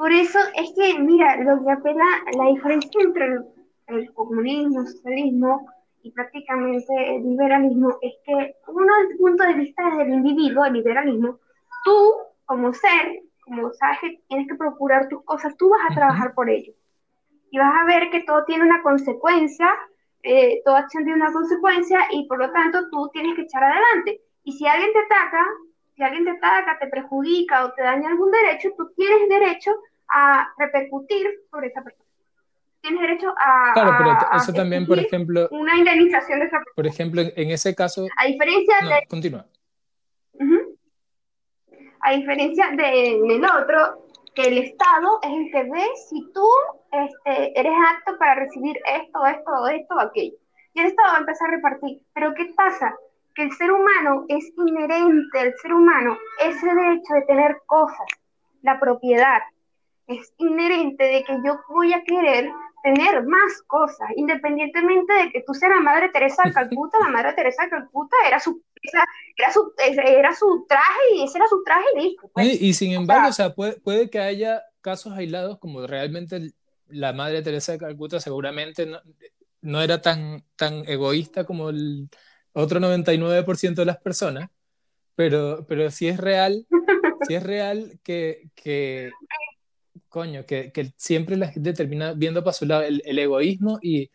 Por eso es que, mira, lo que apela, la diferencia entre el, comunismo, el socialismo y prácticamente el liberalismo es que uno desde el punto de vista del individuo, el liberalismo, tú como ser, como sabes que tienes que procurar tus cosas, tú vas a trabajar por ello y vas a ver que todo tiene una consecuencia, eh, toda acción tiene una consecuencia y por lo tanto tú tienes que echar adelante. Y si alguien te ataca, si alguien te ataca, te perjudica o te daña algún derecho, tú tienes derecho a repercutir sobre esa persona. Tienes derecho a. Claro, pero eso también, por ejemplo. Una indemnización de esa persona. Por ejemplo, en ese caso. A diferencia de. Continúa. A diferencia del otro, que el Estado es el que ve si tú este, eres apto para recibir esto, esto, esto o aquello. Y el Estado va a empezar a repartir. Pero ¿qué pasa? Que el ser humano es inherente al ser humano ese derecho de tener cosas, la propiedad. Es inherente de que yo voy a querer tener más cosas, independientemente de que tú seas la Madre Teresa de Calcuta, la Madre Teresa de Calcuta era su, era su, era su traje y ese era su traje y listo. Pues. Y, sin embargo, o sea, puede, puede, que haya casos aislados como realmente la Madre Teresa de Calcuta seguramente no, no era tan, tan egoísta como el otro 99% de las personas, pero, pero sí es real, sí es real que, que coño, que, que, siempre la gente termina viendo para su lado el, el egoísmo y...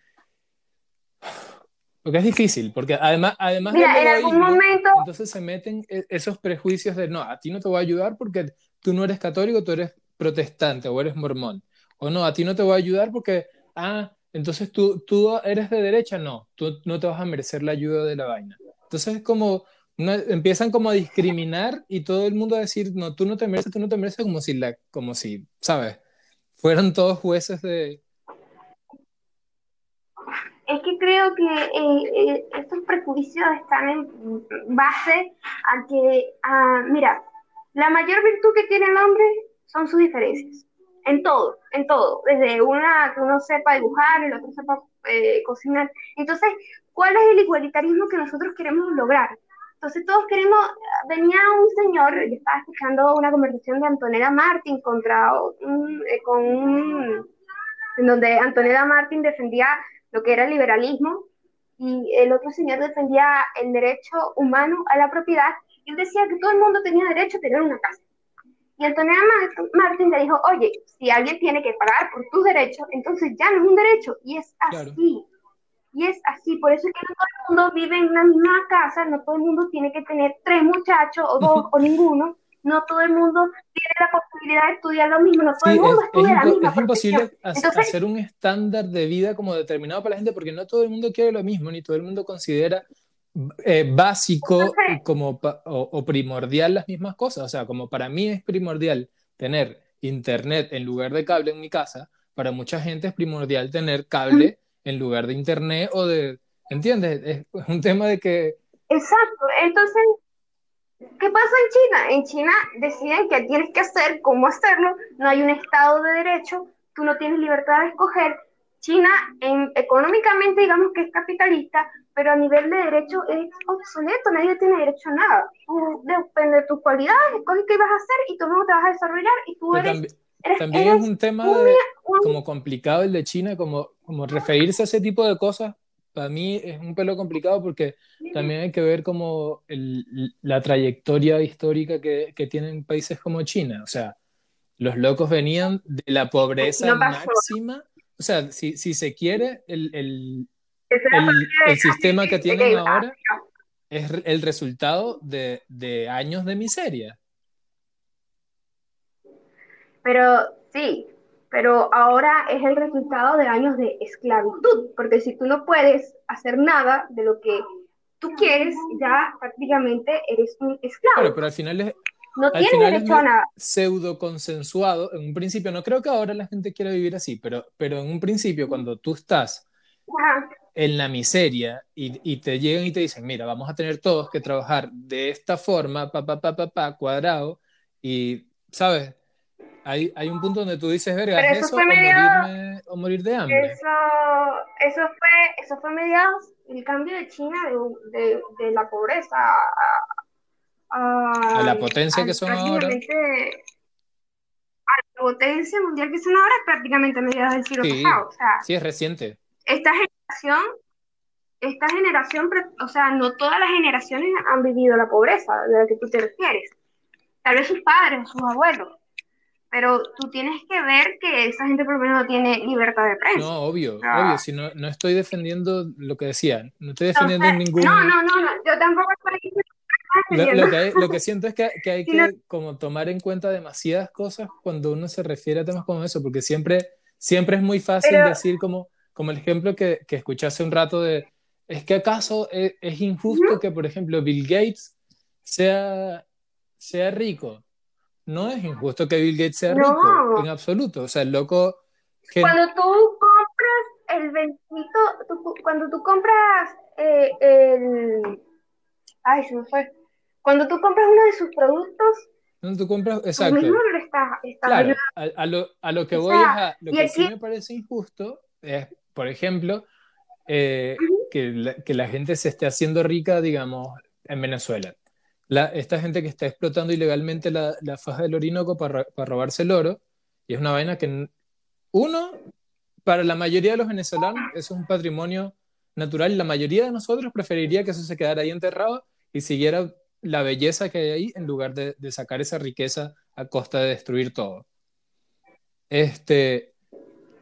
Porque es difícil, porque además, además Mira, en algún momento... entonces se meten e, esos prejuicios de, no, a ti no te voy a ayudar porque tú no eres católico, tú eres protestante o eres mormón. O no, a ti no te voy a ayudar porque, ah, entonces tú, tú eres de derecha, no, tú no te vas a merecer la ayuda de la vaina. Entonces es como, empiezan como a discriminar y todo el mundo a decir, no, tú no te mereces, tú no te mereces, como si, la, como si ¿sabes? Fueran todos jueces de... Es que creo que eh, eh, estos prejuicios están en base a que, mira, la mayor virtud que tiene el hombre son sus diferencias, en todo, en todo, desde una que uno sepa dibujar, el otro sepa eh, cocinar. Entonces, ¿cuál es el igualitarismo que nosotros queremos lograr? Entonces todos queremos, venía un señor, yo estaba escuchando una conversación de Antonella Martín contra un, eh, con un, en donde Antonella Martín defendía lo que era el liberalismo y el otro señor defendía el derecho humano a la propiedad y él decía que todo el mundo tenía derecho a tener una casa. Y Antonella Martín le dijo, oye, si alguien tiene que pagar por tus derechos, entonces ya no es un derecho. Y es así. Y es así, por eso es que no todo el mundo vive en la misma casa, no todo el mundo tiene que tener tres muchachos o dos o ninguno, no todo el mundo tiene la posibilidad de estudiar lo mismo, no todo el mundo estudia la misma Es imposible hacer un estándar de vida como determinado para la gente porque no todo el mundo quiere lo mismo, ni todo el mundo considera eh, básico como o, primordial las mismas cosas. O sea, como para mí es primordial tener internet en lugar de cable en mi casa, para mucha gente es primordial tener cable en lugar de internet o de, ¿entiendes? Es un tema de que... Exacto, entonces, ¿qué pasa en China? En China deciden qué tienes que hacer, cómo hacerlo, no hay un Estado de Derecho, tú no tienes libertad de escoger. China en, económicamente digamos que es capitalista, pero a nivel de derecho es obsoleto, nadie tiene derecho a nada. Tú, depende de tus cualidades, escoges qué vas a hacer y tú mismo te vas a desarrollar y tú eres también es un tema como complicado el de China, como, como referirse a ese tipo de cosas. Para mí es un pelo complicado porque también hay que ver como la trayectoria histórica que, que, tienen países como China. O sea, los locos venían de la pobreza máxima. O sea, si, si se quiere, el, el, el, sistema que tienen ahora es el resultado de, de años de miseria. Pero sí, pero ahora es el resultado de años de esclavitud, porque si tú no puedes hacer nada de lo que tú quieres, ya prácticamente eres un esclavo. Claro, pero al final es, no tienes derecho a nada. Pseudo consensuado. En un principio, no creo que ahora la gente quiera vivir así, pero, pero en un principio, cuando tú estás en la miseria y, y, te llegan y te dicen, mira, vamos a tener todos que trabajar de esta forma, pa, pa, pa, pa, pa cuadrado, y, ¿sabes? Hay, hay un punto donde tú dices, verga, ¿es eso, o, morir de hambre? Eso, eso, fue, eso fue mediados el cambio de China de, de, la pobreza a, a, la potencia que son ahora. A la potencia mundial que son ahora es prácticamente a mediados del siglo pasado. O sea, sí, es reciente. Esta generación, esta generación, o sea, no todas las generaciones han vivido la pobreza de la que tú te refieres. Tal vez sus padres, sus abuelos pero tú tienes que ver que esa gente por lo menos no tiene libertad de prensa. No, obvio, obvio, si no, no estoy defendiendo lo que decía, no estoy defendiendo ningún... No, no, no, no, yo tampoco estoy... Lo, lo, que lo, que siento es que, que hay que como tomar en cuenta demasiadas cosas cuando uno se refiere a temas como eso, porque siempre, siempre es muy fácil decir como, como el ejemplo que, que escuché hace un rato de, es que acaso es, es injusto que, por ejemplo, Bill Gates sea, sea rico no es injusto que Bill Gates sea rico, en absoluto. O sea, el loco. Cuando tú compras el bendito, cuando tú compras eh, el. Ay, se me fue. Cuando tú compras uno de sus productos. Cuando tú compras, exacto. Mismo lo está, está claro, a, lo, a, lo, que voy es a. Lo que sí me parece injusto es, por ejemplo, eh, que, la, que la gente se esté haciendo rica, digamos, en Venezuela esta gente que está explotando ilegalmente la, la faja del Orinoco para, para, robarse el oro, y es una vaina que, uno, para la mayoría de los venezolanos, es un patrimonio natural, la mayoría de nosotros preferiría que eso se quedara ahí enterrado y siguiera la belleza que hay ahí en lugar de, de sacar esa riqueza a costa de destruir todo. Este,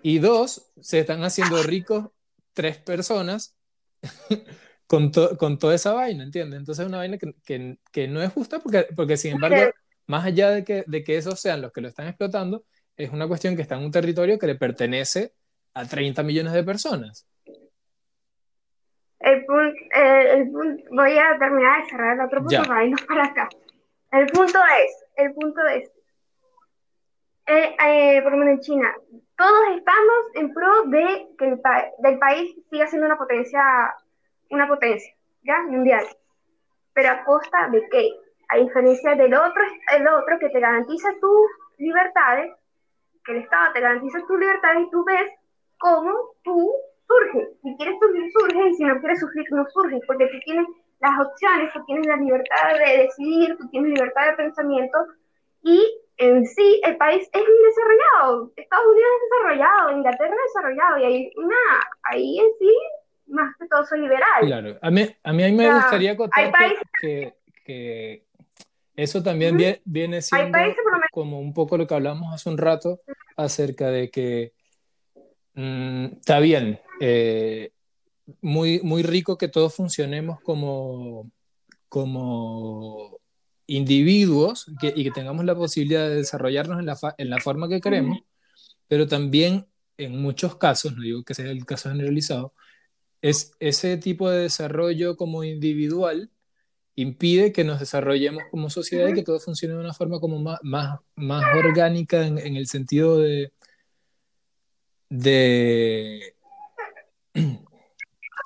y dos, se están haciendo ricos tres personas con, con toda esa vaina, ¿entiendes? Entonces es una vaina que, que, que, no es justa porque, porque sin embargo, más allá de que, de que esos sean los que lo están explotando, es una cuestión que está en un territorio que le pertenece a 30 millones de personas. el punto, eh, el punto, voy a terminar de cerrar el otro punto Ya. para irnos para acá. El punto es, el punto es, eh, eh, por lo menos en China, todos estamos en pro de que el pa- del país siga siendo una potencia, una potencia, ¿ya? Mundial. Pero a costa de qué? A diferencia del otro, el otro que te garantiza tus libertades, que el Estado te garantiza tus libertades y tú ves cómo tú surges. Si quieres surgir, surges, y si no quieres surgir, no surges, porque tú tienes las opciones, tú tienes la libertad de decidir, tú tienes libertad de pensamiento, y en sí el país es desarrollado. Estados Unidos es desarrollado, Inglaterra es desarrollado, y hay una, ahí en sí, más que todo soy liberal. Claro, a mí, a mí, a mí me O sea, gustaría acotar países- que, que eso también Ujú. vie- viene siendo países, como un poco lo que hablamos hace un rato acerca de que mm, está bien, eh, muy, muy rico que todos funcionemos como, como individuos que- y que tengamos la posibilidad de desarrollarnos en la, fa- en la forma que queremos, pero también en muchos casos, no digo que sea el caso generalizado, es ese tipo de desarrollo como individual impide que nos desarrollemos como sociedad y que todo funcione de una forma como más, más, más orgánica en, en el sentido de, de,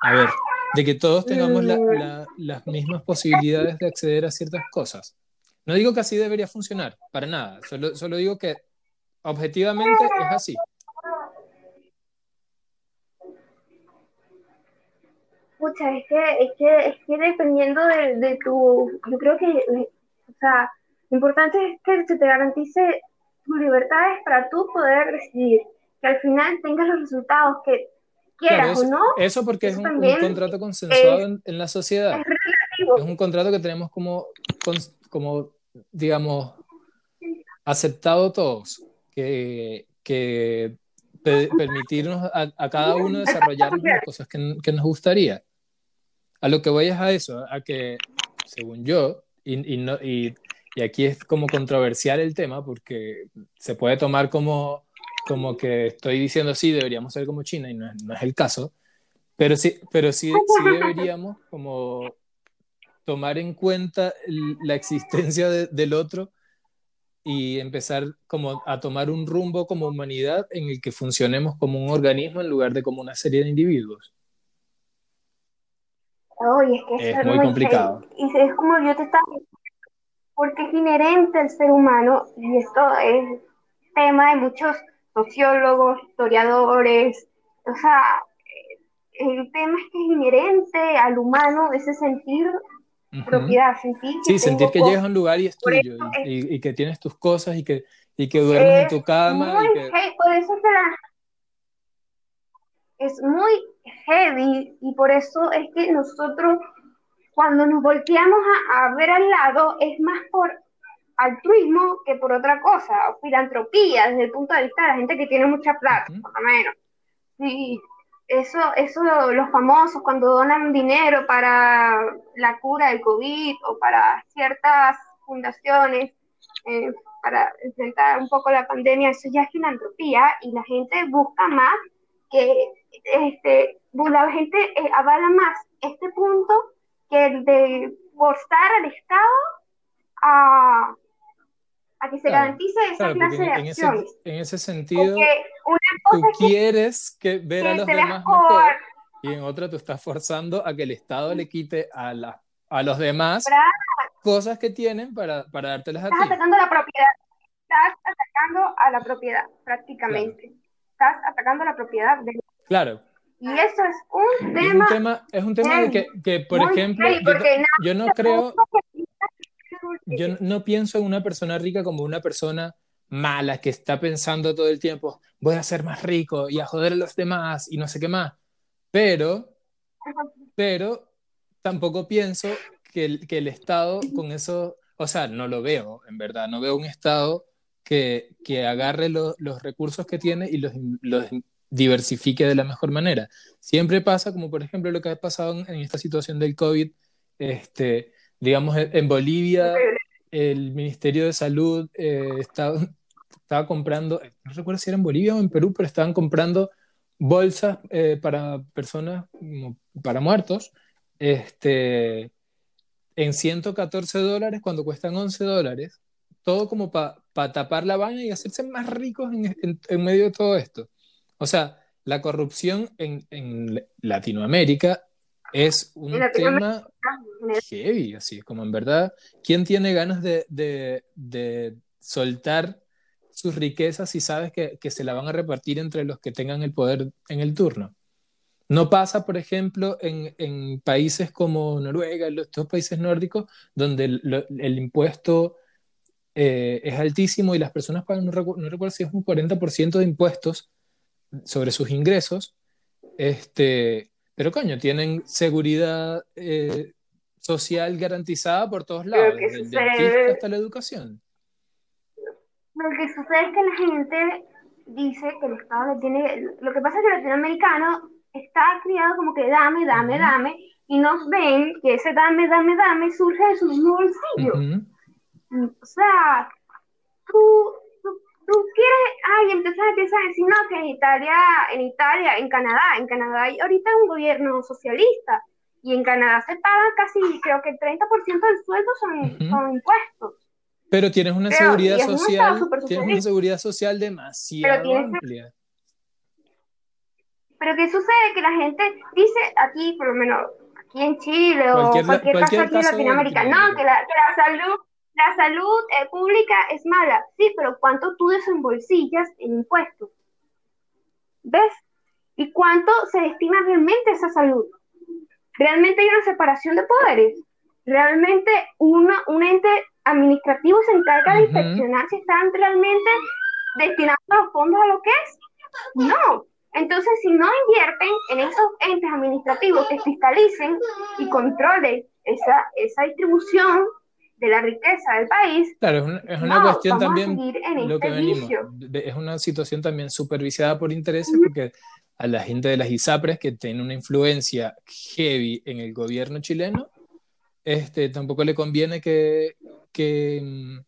a ver, de que todos tengamos la- la- las mismas posibilidades de acceder a ciertas cosas. No digo que así debería funcionar, para nada, solo, solo digo que objetivamente es así. Pucha, es que, es que, es que dependiendo de, de tu, yo creo que, eh, o sea, lo importante es que se te garantice tus libertades para tú poder decidir, que al final tengas los resultados que quieras Claro, eso, o no, eso porque es eso un, un también contrato consensuado es- en, en la sociedad. es relativo. Es un contrato que tenemos como, como digamos, aceptado todos, que, que pe- permitirnos a, a cada uno desarrollarnos las cosas que, que nos gustaría. A lo que voy es a eso, a que, según yo, y, y, no, y, y aquí es como controversial el tema, porque se puede tomar como, como que estoy diciendo sí, deberíamos ser como China, y no no es el caso, pero sí, pero sí, sí deberíamos como tomar en cuenta la existencia de- del otro y empezar como a tomar un rumbo como humanidad en el que funcionemos como un organismo en lugar de como una serie de individuos. Oye, es que Es eso muy complicado. Y es como yo te estaba porque es inherente al ser humano, y esto es tema de muchos sociólogos, historiadores, o sea, el tema es que es inherente al humano ese sentir Ujú. propiedad, sentir que Sí, sentir que cosas. llegas a un lugar y es tuyo y, y- y que tienes tus cosas y que, y que duermes en Es tu cama muy y que... heavy, por eso es que la- es muy heavy y por eso es que nosotros cuando nos volteamos a, a ver al lado es más por altruismo que por otra cosa, o filantropía desde el punto de vista de la gente que tiene mucha plata, por lo menos. Sí, eso, eso los famosos cuando donan dinero para la cura del COVID o para ciertas fundaciones eh, para enfrentar un poco la pandemia, eso ya es filantropía y la gente busca más que, este, la gente eh, avala más este punto que el de forzar al Estado a, a que se Claro, garantice esa Claro, clase en, de en ese, en ese sentido una tú cosa es que, quieres que ver a que los te veas demás mejor, mejor y en otra tú estás forzando a que el Estado le quite a, la, a los demás ¿verdad? cosas que tienen para, para dártelas a estás ti. atacando a la propiedad, estás atacando a la propiedad prácticamente. Estás atacando a la propiedad de- Claro, y eso es un es un tema es un tema de que, que, por ejemplo, yo no creo, yo no pienso en una persona rica como una persona mala que está pensando todo el tiempo, voy a ser más rico y a joder a los demás y no sé qué más. Pero, pero tampoco pienso que el, que el Estado con eso, o sea, no lo veo, en verdad, no veo un Estado que, que agarre lo- los recursos que tiene y los, los diversifique de la mejor manera. Siempre pasa, como por ejemplo lo que ha pasado en, en esta situación del COVID, este, digamos, en en Bolivia, el Ministerio de Salud eh, estaba, estaba comprando, no recuerdo si era en Bolivia o en Perú, pero estaban comprando bolsas eh, para personas, para muertos, este, en 114 dólares cuando cuestan 11 dólares, todo como para tapar la vaina y hacerse más ricos en, en, medio de todo esto. O sea, la corrupción en, en Latinoamérica es un tema heavy, así como en verdad, ¿quién tiene ganas de, de, de soltar sus riquezas si sabes que, que, se la van a repartir entre los que tengan el poder en el turno? No pasa, por ejemplo, en, en países como Noruega, los dos países nórdicos, donde el, el impuesto eh, es altísimo y las personas pagan, no, no recuerdo si es un 40% de impuestos sobre sus ingresos, este, pero coño, tienen seguridad eh, social garantizada por todos lados, desde el dentista hasta la educación. Lo que sucede es que la gente dice que el Estado le tiene... Lo que pasa es que el latinoamericano está criado como que dame, dame, dame, y nos ven que ese dame, dame, dame surge de sus bolsillos. O sea, tú, tú, quieres, ay, empiezas, empiezas a decir, no, que en Italia, en Italia, en Canadá, en Canadá hay ahorita un gobierno socialista, y en Canadá se paga casi, creo que el 30% del sueldo son, son impuestos. Pero tienes una seguridad social, tienes una seguridad social demasiado amplia. Pero ¿qué sucede? Que la gente dice aquí, por lo menos aquí en Chile o cualquier, caso aquí en Latinoamérica, no, que la, que la salud, la salud eh, pública es mala. Sí, pero ¿cuánto tú desembolsillas en impuestos? ¿Ves? ¿Y cuánto se destina realmente a esa salud? ¿Realmente hay una separación de poderes? ¿Realmente una, un ente administrativo se encarga de inspeccionar si están realmente destinados los fondos a lo que es? No, entonces, si no invierten en esos entes administrativos que fiscalicen y controlen esa, esa distribución de la riqueza del país. Claro, es una, es una cuestión también, lo este que venimos, es una situación también supervisada por intereses, porque a la gente de las ISAPRES, que tiene una influencia heavy en el gobierno chileno, este, tampoco le conviene que, que,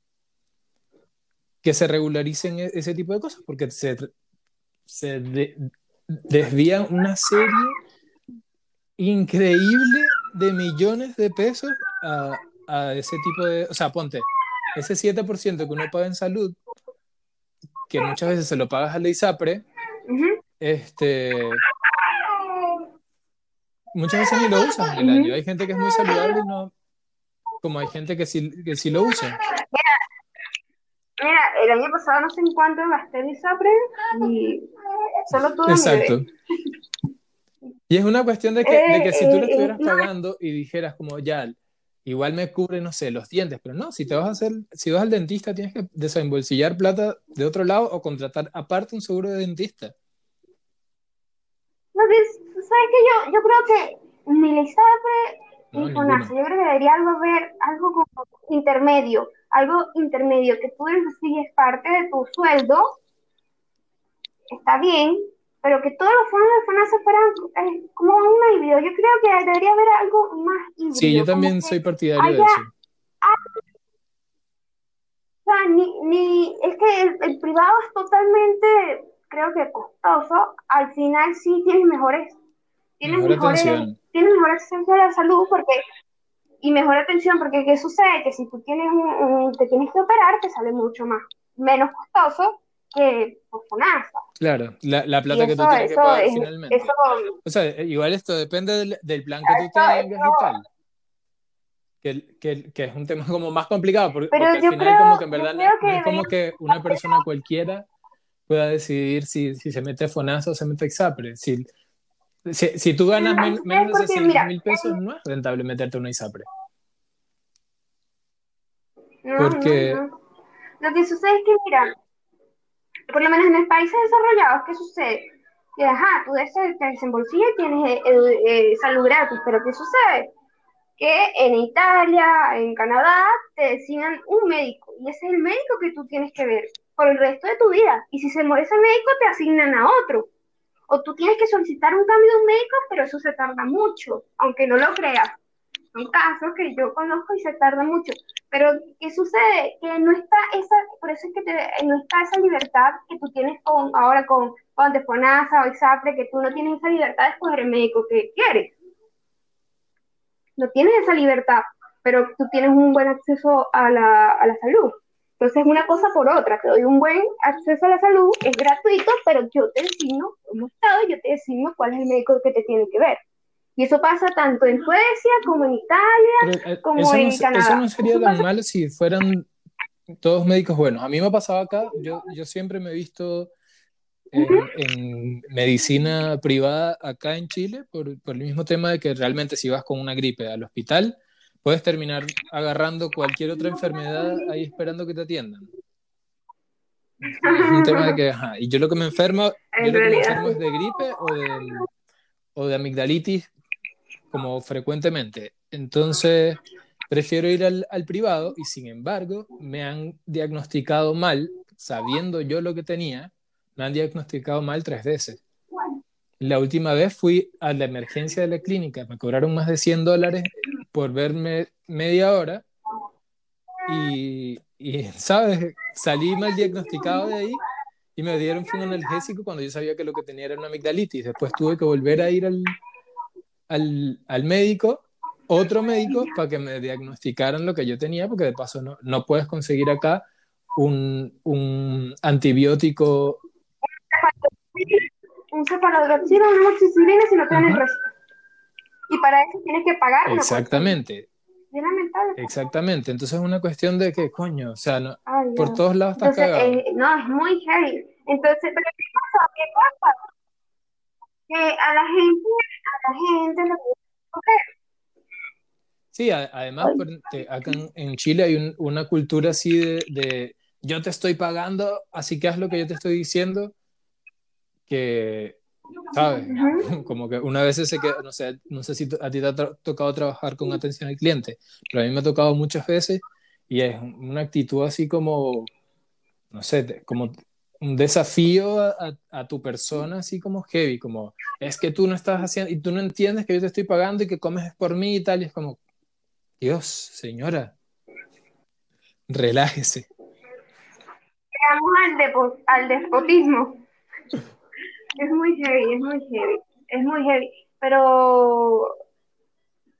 que se regularicen e, ese tipo de cosas, porque se, se desvía una serie increíble de millones de pesos a, a, ese tipo de... O sea, ponte, ese 7% que uno paga en salud, que muchas veces se lo pagas al ISAPRE, este, muchas veces ni lo usan en el año. Hay gente que es muy saludable y no... Como hay gente que sí, que sí lo usa. Mira, el año pasado no sé en cuánto gasté en ISAPRE y solo tuve Exacto. Y es una cuestión de que, de que si tú lo eh, eh, estuvieras pagando y dijeras como ya, igual me cubre, no sé, los dientes, pero no, si te vas a hacer, si vas al dentista tienes que desembolsillar plata de otro lado o contratar aparte un seguro de dentista. No, sabes que yo, yo creo que ni la ISAPRE ni yo creo que debería algo ver algo como intermedio algo intermedio que tú recibes parte de tu sueldo, está bien, pero que todos los fondos de FONASA fueran eh, como un híbrido. Yo creo que debería haber algo más híbrido. Sí, yo también soy partidario de eso. o sea, ni, ni, es que el, privado es totalmente, creo que costoso. Al final sí tienes mejores, tienes mejores, tienes mejor acceso a la salud porque y mejor atención, porque ¿qué sucede? Que si tú tienes un, te tienes que operar, te sale mucho más, menos costoso que por FONASA. Claro, la, la plata que tú tienes que pagar finalmente. o sea, igual esto depende del, del plan que tú tengas y tal. Que, que, que, es un tema como más complicado, porque, porque al final como que en verdad no, es como que una persona cualquiera pueda decidir si, si se mete FONASA o se mete ISAPRE. Si, si, si tú ganas menos de 600 mil pesos, no es rentable meterte una ISAPRE. No, porque... Lo que sucede es que, mira, por lo menos en los países desarrollados, ¿qué sucede? Que, ajá, tú te desembolsillas y tienes salud gratis, pero ¿qué sucede? Que en Italia, en Canadá, te designan un médico y ese es el médico que tú tienes que ver por el resto de tu vida. Y si se muere ese médico, te asignan a otro o tú tienes que solicitar un cambio de un médico, pero eso se tarda mucho, aunque no lo creas. Son casos que yo conozco y se tarda mucho. Pero, ¿qué sucede? Que no está esa, por eso es que te, no está esa libertad que tú tienes con, ahora con, con Tefonasa o Isapre, que tú no tienes esa libertad de escoger el médico que quieres. No tienes esa libertad, pero tú tienes un buen acceso a la, a la salud. Entonces, una cosa por otra, te doy un buen acceso a la salud, es gratuito, pero yo te designo, como Estado, yo te designo cuál es el médico que te tiene que ver. Y eso pasa tanto en Suecia como en Italia, Pero, eh, como eso, en no, Canadá. eso no sería Eso tan pasa- mal si fueran todos médicos buenos. A mí me ha pasado acá, yo, yo siempre me he visto en, en medicina privada acá en Chile por, por el mismo tema de que realmente si vas con una gripe al hospital, puedes terminar agarrando cualquier otra enfermedad ahí esperando que te atiendan. Es un tema de que, ajá, y yo lo que me enfermo, En yo lo que me enfermo es de gripe o de, o de amigdalitis como frecuentemente. Entonces, prefiero ir al, privado y sin embargo me han diagnosticado mal, sabiendo yo lo que tenía, me han diagnosticado mal tres veces. La última vez fui a la emergencia de la clínica, me cobraron más de 100 dólares por verme media hora y, ¿sabes? Salí mal diagnosticado de ahí y me dieron un analgésico cuando yo sabía que lo que tenía era una amigdalitis. Después tuve que volver a ir al, al, al médico, otro médico, para que me diagnosticaran lo que yo tenía, porque de paso no, no puedes conseguir acá un, un antibiótico. Un cefalodroxina, una amoxicilina si no te dan el resto. Y para eso tienes que pagar Exactamente, lamentable. exactamente. Entonces es una cuestión de que, coño, o sea, no, Ay, por todos lados estás Entonces, cagado. eh, no, es muy heavy. Entonces, ¿pero qué pasa? ¿Qué pasa? Que a la gente, a la gente le gusta coger. Sí, a- además, te- acá en, en Chile hay un- una cultura así de, de yo te estoy pagando, así que haz lo que yo te estoy diciendo, que, ¿sabes? Como que una vez se queda, no sé, no sé si a ti te ha to- tocado trabajar con atención al cliente, pero a mí me ha tocado muchas veces y es una actitud así como, no sé, como un desafío a, a- tu persona, así como heavy, como es que tú no estás haciendo, y tú no entiendes que yo te estoy pagando y que comes por mí y tal, y es como, Dios, señora, relájese. Llegamos al, depo- al despotismo. Es muy heavy, es muy heavy. Es muy heavy. Pero,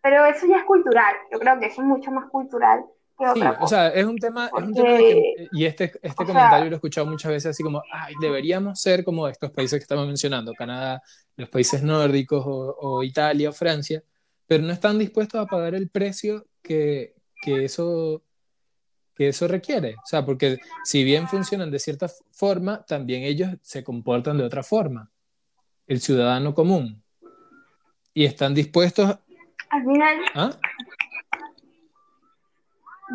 pero eso ya es cultural. Yo creo que eso es mucho más cultural Sí, o sea, es un tema, es un tema que, y este, este o sea- comentario lo he escuchado muchas veces así como, ay, deberíamos ser como estos países que estamos mencionando, Canadá, los países nórdicos o, o Italia o Francia, pero no están dispuestos a pagar el precio que, que eso que eso requiere. O sea, porque si bien funcionan de cierta forma, también ellos se comportan de otra forma. El ciudadano común. Y están dispuestos al final, a...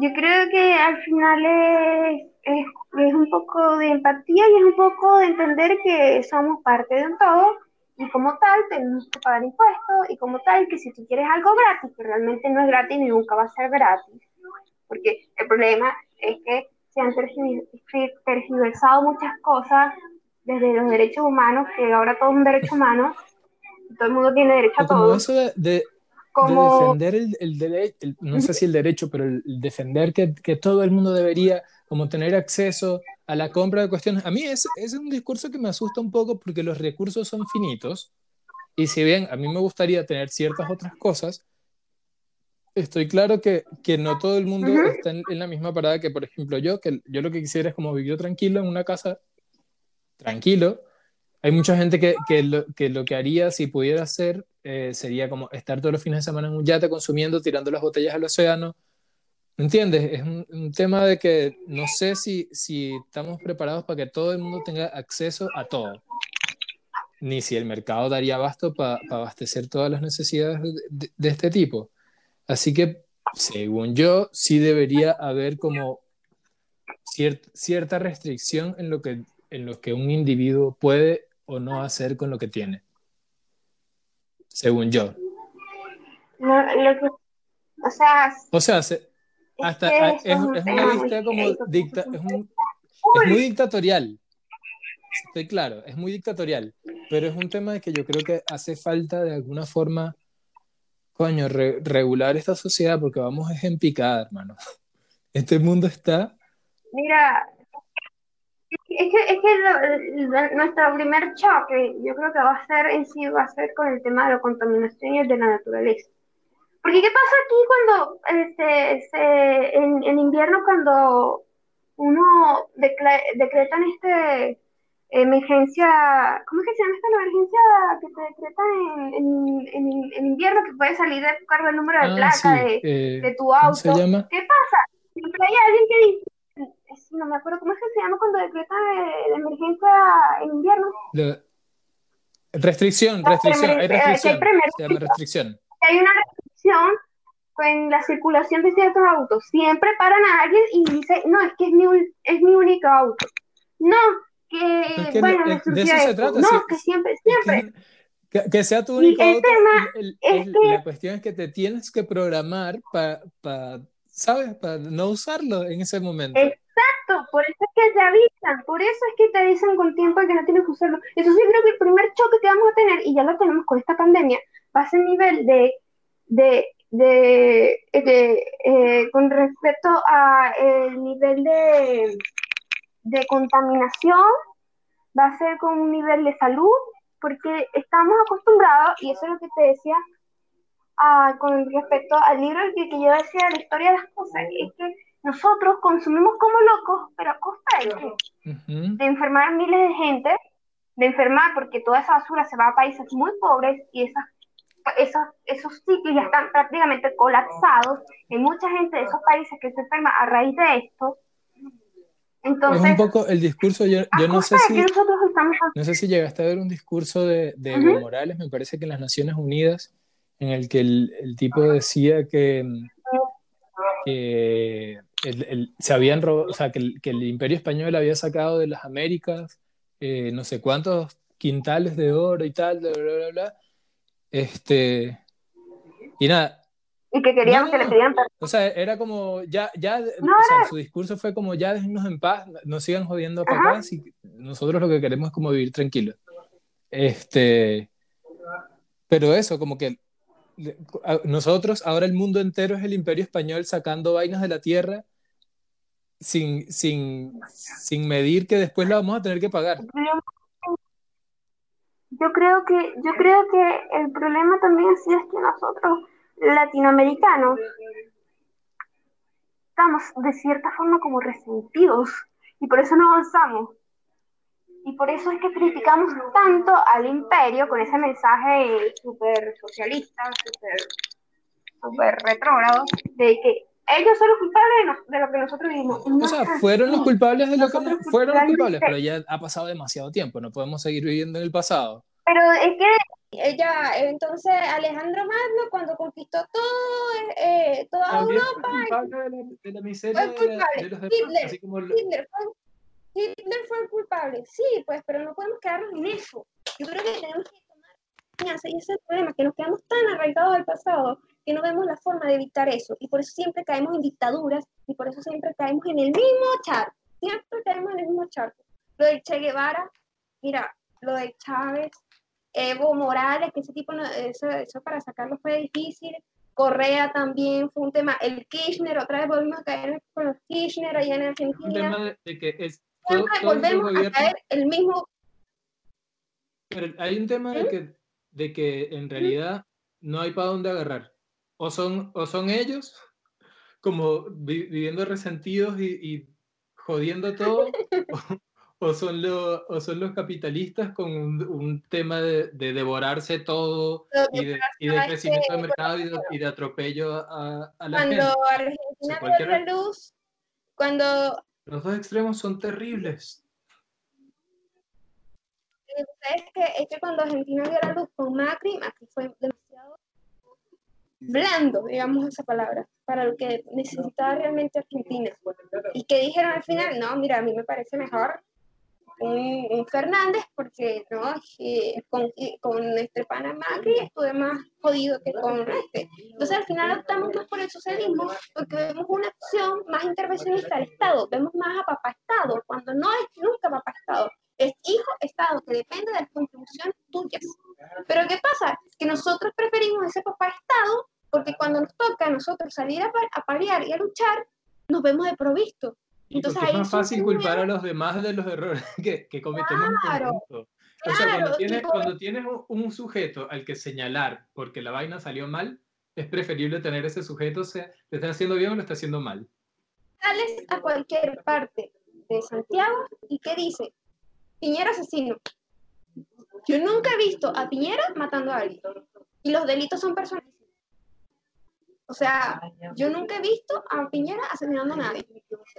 yo creo que al final es, es, es un poco de empatía y es un poco de entender que somos parte de un todo y como tal tenemos que pagar impuestos y como tal que si tú quieres algo gratis, que realmente no es gratis ni nunca va a ser gratis, porque el problema es que se han tergi- tergiversado muchas cosas desde los derechos humanos, que ahora todo es un derecho humano, todo el mundo tiene derecho a todo. eso de, de- de defender el, el derecho, no sé si el derecho, pero el, el defender que, que todo el mundo debería como tener acceso a la compra de cuestiones. A mí es, es un discurso que me asusta un poco porque los recursos son finitos y si bien a mí me gustaría tener ciertas otras cosas, estoy claro que, que no todo el mundo está en, en la misma parada que, por ejemplo, yo, que yo lo que quisiera es como vivir tranquilo en una casa, tranquilo. Hay mucha gente que, que, lo, que lo que haría si pudiera hacer eh, sería como estar todos los fines de semana en un yate consumiendo, tirando las botellas al océano. ¿Entiendes? Es un, tema de que no sé si, si estamos preparados para que todo el mundo tenga acceso a todo ni si el mercado daría abasto para abastecer todas las necesidades de, este tipo. Así que, según yo, sí debería haber como ciert, cierta restricción en lo, que, en lo que un individuo puede o no hacer con lo que tiene. Según yo. No, lo que, o sea, o sea, se, hasta es, es, es, una dicta como dicta, es, un, es muy dictatorial. Estoy claro, es muy dictatorial, pero es un tema de que yo creo que hace falta de alguna forma, coño, re, regular esta sociedad porque vamos es en picada, hermano. Este mundo está... Mira, es que, es que nuestro primer choque, yo creo que va a ser en sí, va a ser con el tema de la contaminación y de la naturaleza. Porque ¿qué pasa aquí cuando, este, en, en invierno, cuando uno decreta en este emergencia, ¿cómo es que se llama esta emergencia que se decreta en, en, en, invierno que puede salir de tu cargo el número de ah, placa de, eh, de, tu auto? ¿Qué pasa? Siempre hay alguien que dice, no me acuerdo cómo es que se llama cuando decreta de, emergencia en invierno. restricción, restricción, hay restricción. se llama restricción. Hay una restricción con la circulación de ciertos autos. Siempre paran a alguien y dice, no, es que es mi, es mi único auto. No, que, bueno, me de eso se trata. No, que siempre, siempre. Que, sea tu único auto. la cuestión es que te tienes que programar para, ¿sabes? Para no usarlo en ese momento. Exacto, por eso es que te avisan, por eso es que te avisan con tiempo que no tienes que usarlo. Eso sí creo que el primer choque que vamos a tener, y ya lo tenemos con esta pandemia, va a ser el nivel de, de, de, de eh, con respecto a el nivel de de contaminación, va a ser con un nivel de salud, porque estamos acostumbrados, y eso es lo que te decía con respecto al libro que, que yo decía, la historia de las cosas, es que nosotros consumimos como locos, pero a costa de, de enfermar miles de gente, de enfermar porque toda esa basura se va a países muy pobres y esas, esos, esos sitios ya están prácticamente colapsados. Hay mucha gente de esos países que se enferma a raíz de esto. Es un poco el discurso, yo, yo no sé si no sé si llegaste a ver un discurso de, de Evo Morales, me parece que en las Naciones Unidas, en el que el, el tipo decía que, que el, se habían robado, o sea, que el, que el, Imperio Español había sacado de las Américas eh, no sé cuántos quintales de oro y tal, bla, bla, bla, bla. Este, y nada, y que querían que le pedían O sea, era como, ya, ya, o sea, su discurso fue como, ya déjenos en paz, no sigan jodiendo para acá, si nosotros lo que queremos es como vivir tranquilo. Este, pero eso, como que nosotros, ahora el mundo entero es el imperio español sacando vainas de la tierra sin, sin, sin medir que después la vamos a tener que pagar. Yo creo que, yo creo que el problema también es que nosotros latinoamericanos estamos de cierta forma como resentidos y por eso no avanzamos. Y por eso es que criticamos tanto al imperio con ese mensaje súper socialista, súper super retrógrado, de que ellos son los culpables de, lo que nosotros vivimos. o sea, fueron los culpables de lo que fueron los culpables, pero ya ha pasado demasiado tiempo, no podemos seguir viviendo en el pasado. Pero es que ella, entonces Alejandro Magno, cuando conquistó todo, eh, toda Europa, de la, miseria de, Hitler, Hitler, fue, Hitler, fue, el culpable, sí, pues, pero no podemos quedarnos en eso. Yo creo que tenemos que tomar y ese es el problema, que nos quedamos tan arraigados al pasado que no vemos la forma de evitar eso. Y por eso siempre caemos en dictaduras y por eso siempre caemos en el mismo charco. Siempre caemos en el mismo charco. Lo de Che Guevara, mira, lo de Chávez, Evo Morales, que ese tipo, eso, eso para sacarlo fue difícil. Correa también fue un tema. El Kirchner, otra vez volvimos a caer con los Kirchner allá en Argentina. Un tema de, que es. volvemos a caer el mismo. Pero hay un tema de, ¿Mm? que, de que en realidad no hay para dónde agarrar. O son, o son ellos, como viviendo resentidos y, y jodiendo todo, o son, los, o son los capitalistas con un, tema de, devorarse todo y de, y de crecimiento de mercado y de, atropello a, a la cuando Argentina dio la luz, cuando... Los dos extremos son terribles. Es que, que cuando Argentina dio la luz con Macri, Macri fue demasiado blando, digamos esa palabra, para lo que necesitaba realmente Argentina. Y que dijeron al final, no, mira, a mí me parece mejor un, Fernández, porque no con, con este Panamá que estuve más jodido que con este. Entonces al final optamos más por el socialismo porque vemos una opción más intervencionista del Estado, vemos más a papá Estado, cuando no es nunca papá Estado, es hijo Estado que depende de las contribuciones tuyas. Pero ¿qué pasa? Que nosotros preferimos ese papá Estado porque cuando nos toca a nosotros salir a, a pelear y a luchar, nos vemos desprovistos. Entonces, es más fácil culpar a los demás de los errores que, que cometemos claro, o sea, cuando tienes, cuando tienes un sujeto al que señalar porque la vaina salió mal, es preferible tener ese sujeto, sea, ¿lo está haciendo bien o lo está haciendo mal? Sales a cualquier parte de Santiago y ¿qué dice? Piñera asesino. Yo nunca he visto a Piñera matando a alguien. Y los delitos son personales. O sea, yo nunca he visto a Piñera asesinando a nadie.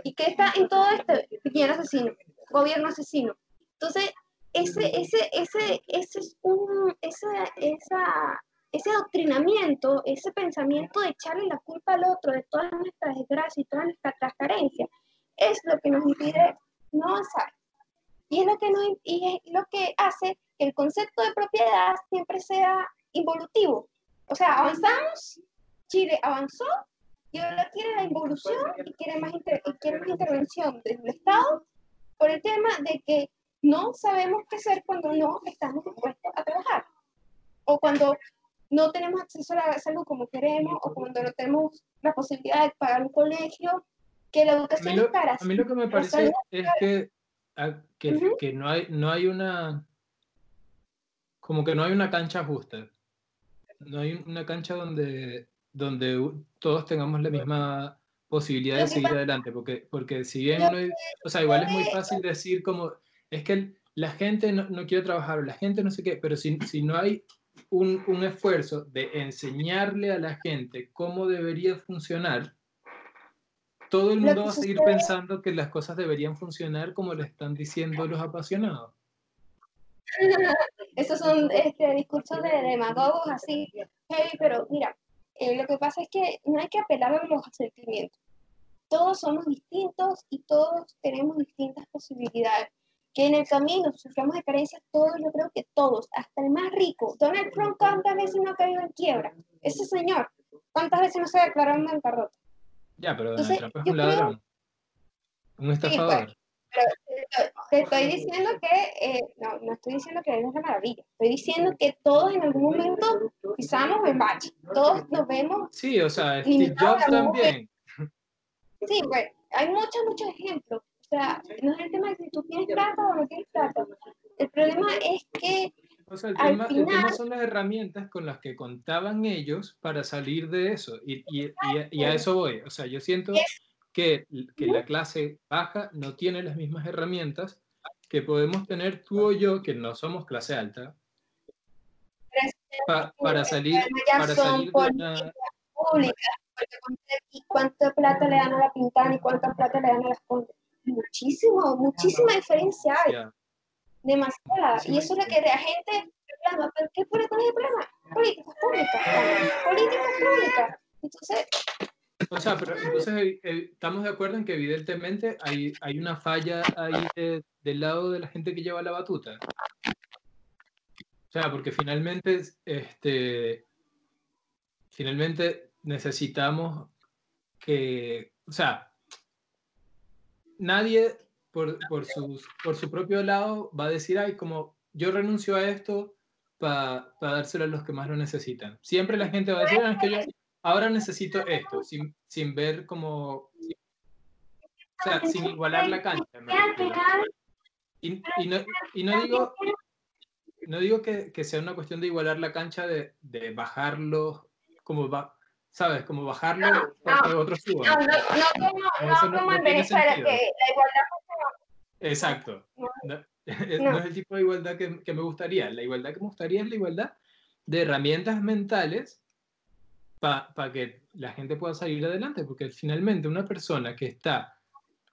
¿Y qué está en todo este? Piñera asesino, gobierno asesino. Entonces, ese, ese, ese, ese es un, ese, esa, ese adoctrinamiento, ese pensamiento de echarle la culpa al otro de todas nuestras desgracias y todas nuestras carencias, es lo que nos impide no avanzar. Y es lo que, nos, y es lo que hace que el concepto de propiedad siempre sea involutivo. O sea, avanzamos, Chile avanzó y ahora quiere la involución y quiere más, y quiere más intervención del Estado por el tema de que no sabemos qué hacer cuando no estamos dispuestos a trabajar. O cuando no tenemos acceso a la salud como queremos, o cuando no tenemos la posibilidad de pagar un colegio, que la educación es cara. A mí lo que me parece es que, que, que, no, hay, no hay una, como que no hay una cancha justa. No hay una cancha donde, donde todos tengamos la misma posibilidad de seguir adelante, porque, porque si bien no hay, o sea, igual es muy fácil decir como, es que la gente no, no, quiere trabajar, o la gente no sé qué, pero si, si no hay un, un, esfuerzo de enseñarle a la gente cómo debería funcionar, todo el mundo va a seguir pensando que las cosas deberían funcionar como le están diciendo los apasionados. Esos son este, discursos de demagogos así, pero mira, eh, lo que pasa es que no hay que apelar a los sentimientos. Todos somos distintos y todos tenemos distintas posibilidades que en el camino suframos de carencias todos, yo creo que todos, hasta el más rico. Donald Trump, ¿cuántas veces no ha caído en quiebra? Ese señor, ¿cuántas veces no se ha declarado en bancarrota? Ya, pero Donald Trump es un ladrón, un estafador. Te estoy diciendo que, eh, no, no estoy diciendo que es una maravilla, estoy diciendo que todos en algún momento pisamos en bache, todos nos vemos. Sí, o sea, Steve Jobs también. Sí, hay muchos, muchos ejemplos. O sea, no es el tema de si tú tienes plata o no tienes plata. El problema es que. O sea, el tema, el tema son las herramientas con las que contaban ellos para salir de eso. Y, y, y, a eso voy. O sea, yo siento que, que la clase baja no tiene las mismas herramientas que podemos tener tú o yo, que no somos clase alta, para salir, para salir de una... Pública, y cuánta plata le dan a la pintana y cuánta plata le dan a las contas muchísimo, muchísima diferencia hay. Demasiada. y eso es lo que la gente reclama. ¿Pero qué con el problema? Políticas públicas. Políticas públicas. Entonces. O sea, pero entonces eh, eh, estamos de acuerdo en que evidentemente hay, hay una falla ahí del lado de la gente que lleva la batuta. O sea, porque finalmente, este, finalmente necesitamos que, o sea, nadie por, por, sus, por su propio lado va a decir, ay, como yo renuncio a esto para dárselo a los que más lo necesitan. Siempre la gente va a decir, ah, es que yo ahora necesito esto, sin, sin ver como, o sea, sin igualar la cancha. Y, y, no, y, no, digo, no digo que, que, sea una cuestión de igualar la cancha, de, de bajarlo, como va, ¿sabes? Como bajarlo no, para que otros suban. No, no, no, no, como en Venezuela, que la igualdad Exacto. No, es el tipo de igualdad que, que, me gustaría. La igualdad que me gustaría es la igualdad de herramientas mentales para pa que la gente pueda salir adelante, porque finalmente una persona que está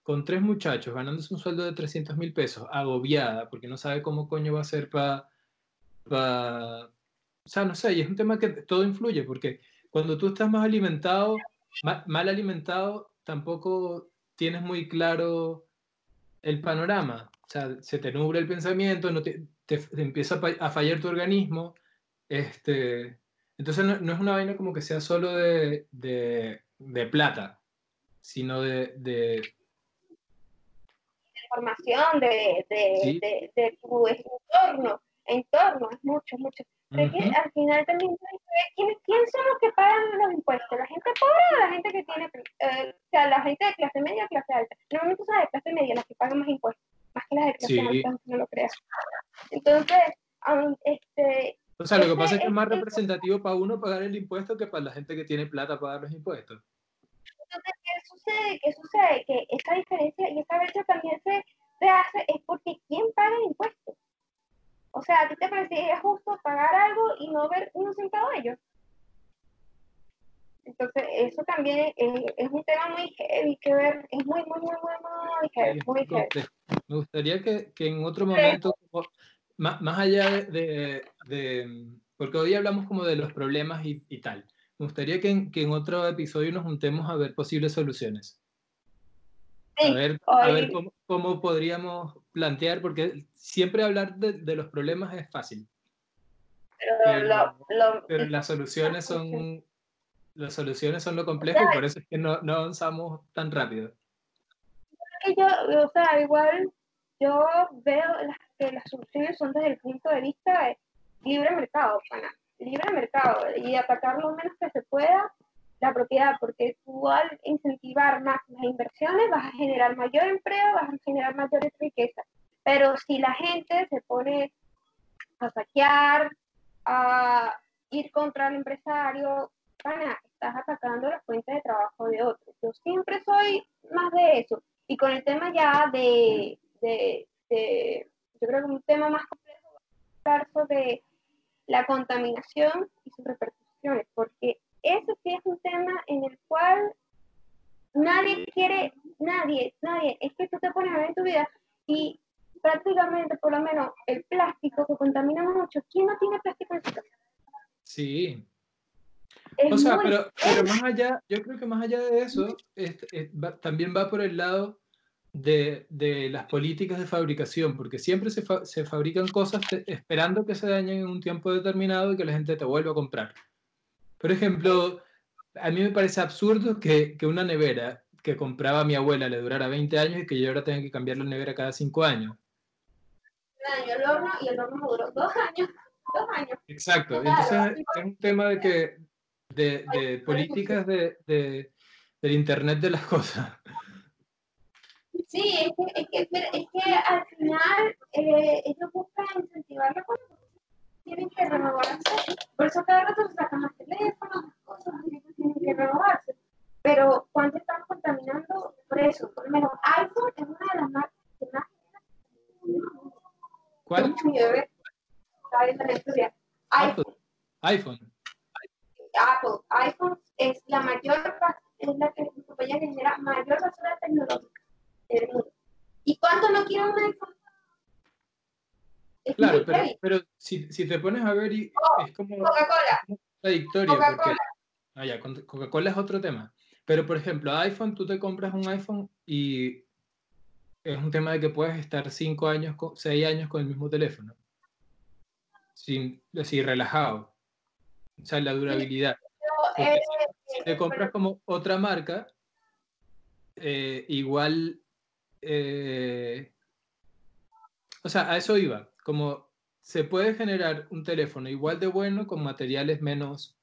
con tres muchachos ganándose un sueldo de 300 mil pesos, agobiada, porque no sabe cómo coño va a ser para... Pa... O sea, no sé, y es un tema que todo influye, porque cuando tú estás más alimentado, mal, alimentado, tampoco tienes muy claro el panorama. O sea, se te nubla el pensamiento, no te, empieza a fallar tu organismo. Este, entonces no, es una vaina como que sea solo de, de, plata, sino de, de información, de, de, de, tu entorno, entorno, es mucho, mucho. Sé que al final también quiénes, quiénes son los que pagan los impuestos, la gente pobre o la gente que tiene, eh, o sea, la gente de clase media o clase alta. Normalmente son de clase media las que pagan más impuestos, más que las de clase Sí. alta, no lo creas. Entonces, aun- este, O sea, lo que pasa es que es más ese- representativo para uno pagar el impuesto que para la gente que tiene plata pagar los impuestos. Entonces, ¿qué sucede? ¿Qué sucede? Que esa diferencia y esa brecha también se, se hace es porque ¿quién paga el impuesto? O sea, ¿a ti te parecería justo pagar algo y no ver un centavo de ellos? Entonces, eso también es, es un tema muy heavy que ver, es muy, muy, muy, muy, muy heavy, muy heavy. Entonces, me gustaría que, que en otro momento, como- más, más allá de, de- de- porque hoy hablamos como de los problemas y, y tal, me gustaría que en, que en otro episodio nos juntemos a ver posibles soluciones. Sí, a ver, a ver cómo, cómo podríamos plantear, porque siempre hablar de, de los problemas es fácil, pero pero- pero las soluciones son, las soluciones son lo complejo y por eso es que no, no avanzamos tan rápido. yo, o sea, igual yo veo las, que las soluciones son desde el punto de vista de libre mercado, pana, libre mercado y atacar lo menos que se pueda la propiedad, porque tú al incentivar más las inversiones vas a generar mayor empleo, vas a generar mayor riqueza. Pero si la gente se pone a saquear, a ir contra el empresario, pana, estás atacando las fuentes de trabajo de otros. Yo siempre soy más de eso. Y con el tema ya de, de, de- yo creo que un tema más complejo va a hablar sobre la contaminación y sus repercusiones, porque eso sí es un tema en el cual nadie quiere, nadie, nadie, es que tú te pones a ver en tu vida y prácticamente, por lo menos, el plástico que contamina mucho, ¿quién no tiene plástico en su casa? Sí, Es O sea, muy pero, pero más allá, yo creo que más allá de eso, es- es- va- también va por el lado de, de las políticas de fabricación, porque siempre se, fa- se fabrican cosas te- esperando que se dañen en un tiempo determinado y que la gente te vuelva a comprar. Por ejemplo, a mí me parece absurdo que, que una nevera que compraba mi abuela le durara 20 años y que yo ahora tenga que cambiar la nevera cada 5 años. el horno y el horno me duró dos años, dos años. Exacto, entonces es un tema de que de, de políticas de, de- del Internet de las cosas. Sí, es que, es que, es que al final eh, ellos buscan incentivar la cosa, tienen que renovarse. Por eso cada rato se sacan más teléfonos, más cosas, tienen que renovarse. Pero ¿cuánto estamos contaminando por eso? Por lo menos iPhone es una de las marcas que más ¿Cuál? mi bebé está viendo la historia. Apple. iPhone, iPhone. Apple, iPhone es la mayor, es la que compañía que genera mayor basura tecnológica. ¿Y cuánto no quiere un iPhone? Es Claro, pero, pero si, si te pones a ver, y es como Coca-Cola, contradictorio, Coca-Cola. ah, ya, Coca-Cola es otro tema. Pero, por ejemplo, iPhone, tú te compras un iPhone y es un tema de que puedes estar 5 años, 6 años con el mismo teléfono. Sin, así, relajado. O sea, la durabilidad. Porque eh, si te compras como otra marca, eh, igual, eh, o sea, a eso iba, como se puede generar un teléfono igual de bueno con materiales menos,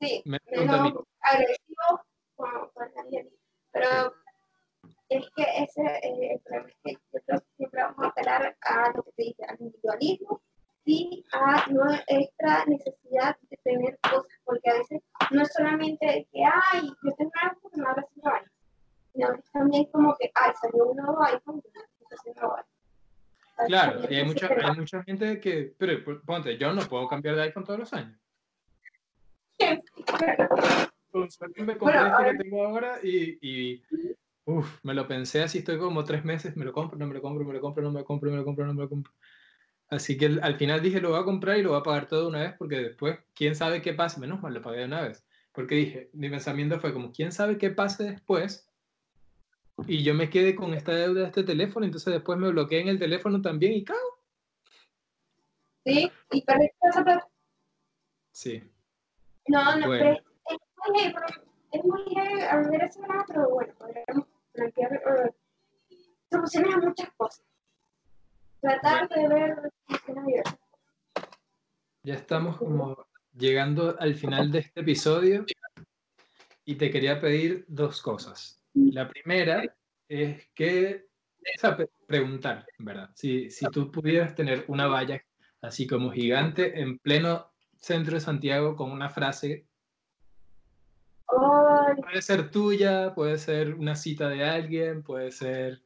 sí, menos menos contaminantes. agresivo con. Pero es que ese eh, el problema es que yo creo que siempre vamos a apelar a lo que te dice, al individualismo y a nuestra necesidad de tener cosas, porque a veces no es solamente que, ay, yo tengo algo porque me también como que, ay, salió un nuevo iPhone, entonces no vale. Claro, y hay mucha, hay mucha gente que, pero ponte, yo no puedo cambiar de iPhone todos los años. Con suerte me compré Bueno, este que tengo ahora y, y uf, me lo pensé así, estoy como tres meses, me lo compro, no me lo compro, me lo compro, no me lo compro, me lo compro, no me lo compro. Así que al- al final dije, lo voy a comprar y lo voy a pagar todo de una vez porque después, quién sabe qué pase, menos mal lo pagué de una vez. Porque dije, mi pensamiento fue como, quién sabe qué pase después y yo me quedé con esta deuda de este teléfono, entonces después me bloqueé en el teléfono también y cago. Sí, y perdiste esa plata. Sí, No, no, Bueno. pero es, muy heavy, es muy heavy ese pero bueno, podríamos plantear soluciones a muchas cosas. Tratar de ver soluciones a diversas llegando al final de este episodio y te quería pedir dos cosas. La primera es que, o sea, preguntar, ¿verdad? Si, si tú pudieras tener una valla así como gigante en pleno centro de Santiago con una frase Puede ser tuya, puede ser una cita de alguien, puede ser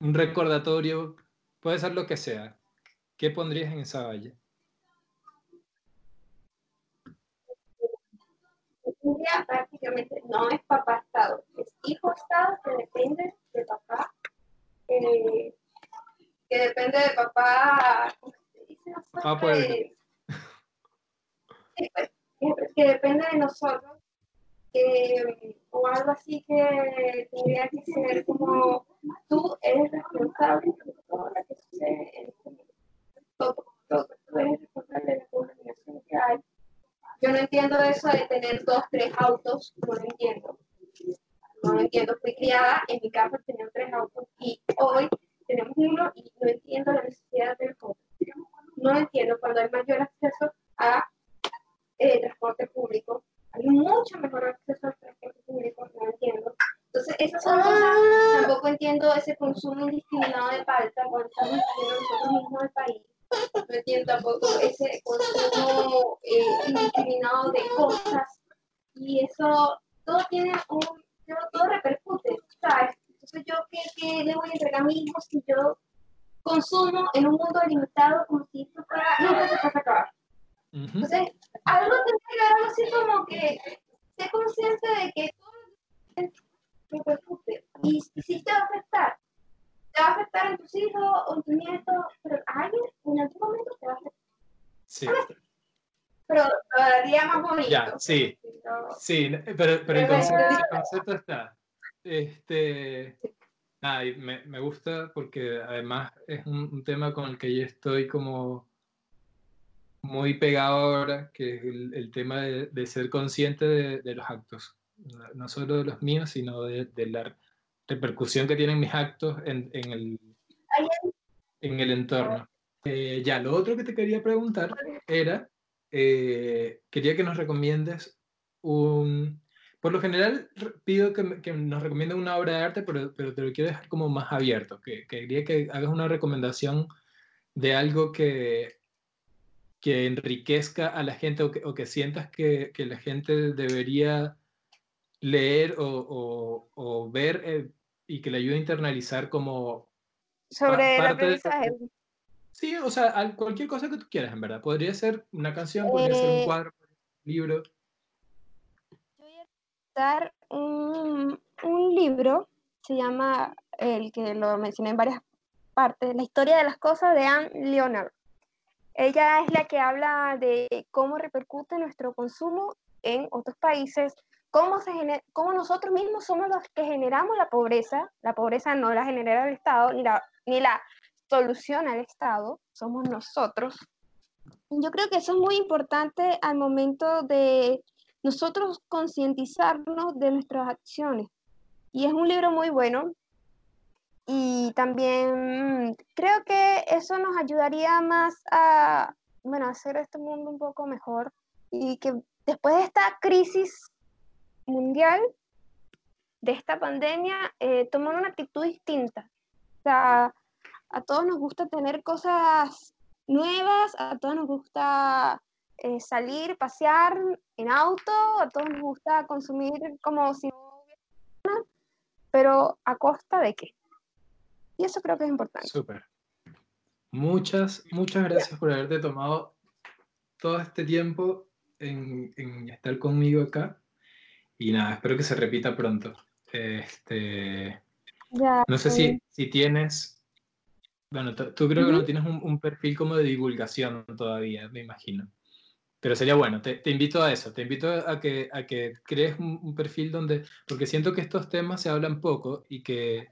un recordatorio, puede ser lo que sea. ¿Qué pondrías en esa valla? Prácticamente no es papá Estado, es hijo Estado que depende de papá, eh, que depende de papá, ¿cómo se dice? Papá que depende de nosotros o algo así que tendría que ser como tú eres responsable de todo lo que sucede en este mundo. Todo, todo, tú eres responsable de la contaminación que hay. Yo no entiendo eso de tener dos, tres autos, no lo entiendo. No lo entiendo. Fui criada en mi casa teniendo tres autos y hoy tenemos uno y no entiendo la necesidad del otro. No entiendo cuando hay mayor acceso a eh, transporte público hay mucho mejor acceso al transporte público, no entiendo. Entonces, esas son cosas, tampoco entiendo ese consumo indiscriminado de palta cuando estamos nosotros mismos el país. No entiendo tampoco ese consumo eh, indiscriminado de cosas. Y eso, todo tiene un, todo repercute, ¿sabes? Entonces, yo, ¿qué, qué le voy a entregar a mi hijo si yo consumo en un mundo limitado como si esto fuera, nunca se va a acabar? Entonces, algo tendría que algo así como que sé consciente de que todo repercute. Y si te va a afectar, te va a afectar en tus hijos o en tus nietos, pero a alguien en algún momento te va a afectar. Sí. Pero todavía más bonito. Ya, sí. Sí, pero, pero el, concepto, el concepto está. Este, nada, me, me, gusta porque además es un, un, tema con el que yo estoy como muy pegado ahora, que es el, tema de, ser consciente de, los actos, no solo de los míos, sino de, la repercusión que tienen mis actos en, el, en el entorno. Eh, ya, lo otro que te quería preguntar era, eh, quería que nos recomiendes un... Por lo general pido que, que nos recomienden una obra de arte, pero, pero, te lo quiero dejar como más abierto, que, que quería que hagas una recomendación de algo que, que enriquezca a la gente o que, o que sientas que, que, la gente debería leer o, o, ver eh, y que le ayude a internalizar como... Sobre el aprendizaje. Sí, o sea, cualquier cosa que tú quieras, en verdad. Podría ser una canción, podría ser un eh, cuadro, un libro. Yo voy a dar un, un libro, se llama, el que lo mencioné en varias partes, La historia de las cosas de Anne Leonard. Ella es la que habla de cómo repercute nuestro consumo en otros países, cómo, se cómo nosotros mismos somos los que generamos la pobreza. La pobreza no la genera el Estado, ni la, ni la soluciona el Estado, somos nosotros. Yo creo que eso es muy importante al momento de nosotros concientizarnos de nuestras acciones. Y es un libro muy bueno, y también creo que eso nos ayudaría más a, bueno, hacer este mundo un poco mejor y que después de esta crisis mundial, de esta pandemia, eh, tomar una actitud distinta. O sea, a todos nos gusta tener cosas nuevas, a todos nos gusta eh, salir, pasear en auto, a todos nos gusta consumir como si no hubiera pero a costa de qué? Y eso creo que es importante. Súper. Muchas, muchas gracias por haberte tomado todo este tiempo en, en, estar conmigo acá. Y nada, espero que se repita pronto. Este, no sé si, si tienes, bueno, tú creo que no tienes un, un, perfil como de divulgación todavía, me imagino. Pero sería bueno, te, te invito a eso, te invito a que, a que crees un, un, perfil donde, porque siento que estos temas se hablan poco y que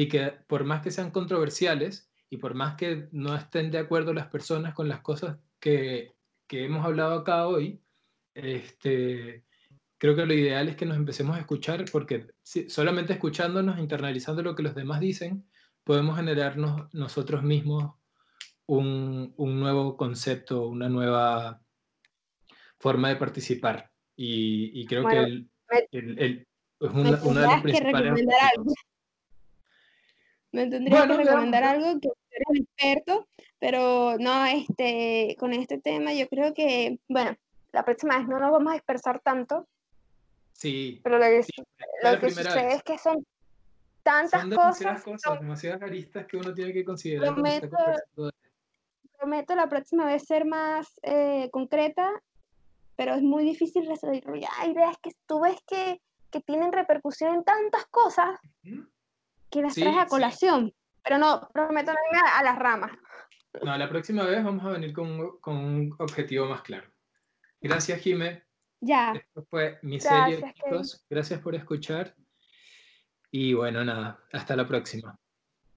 y que por más que sean controversiales y por más que no estén de acuerdo las personas con las cosas que, que hemos hablado acá hoy, este, creo que lo ideal es que nos empecemos a escuchar porque solamente escuchándonos, internalizando lo que los demás dicen, podemos generarnos nosotros mismos un, un nuevo concepto, una nueva, forma de participar. Y, y creo Bueno, que el, el- el- es Me una, uno de tendrías que principales recomendar algo. objetivos. Me tendría Bueno, que recomendar algo que eres experto, pero no, este, con este tema yo creo que, bueno, la próxima vez no nos vamos a dispersar tanto, Sí, pero lo que, sí, lo sucede vez. es que son tantas Son demasiadas cosas, cosas, demasiadas aristas que uno tiene que considerar Prometo- prometo la próxima vez ser más eh, concreta, pero es muy difícil desarrollar ideas que tú ves que, que tienen repercusión en tantas cosas que las Sí, traes a sí. colación, pero no, prometo no irme a, a las ramas. No, la próxima vez vamos a venir con un, con un objetivo más claro. Gracias, Jime. Ya, Esto fue mi serie, chicos. Gracias por escuchar. Y bueno, nada, hasta la próxima.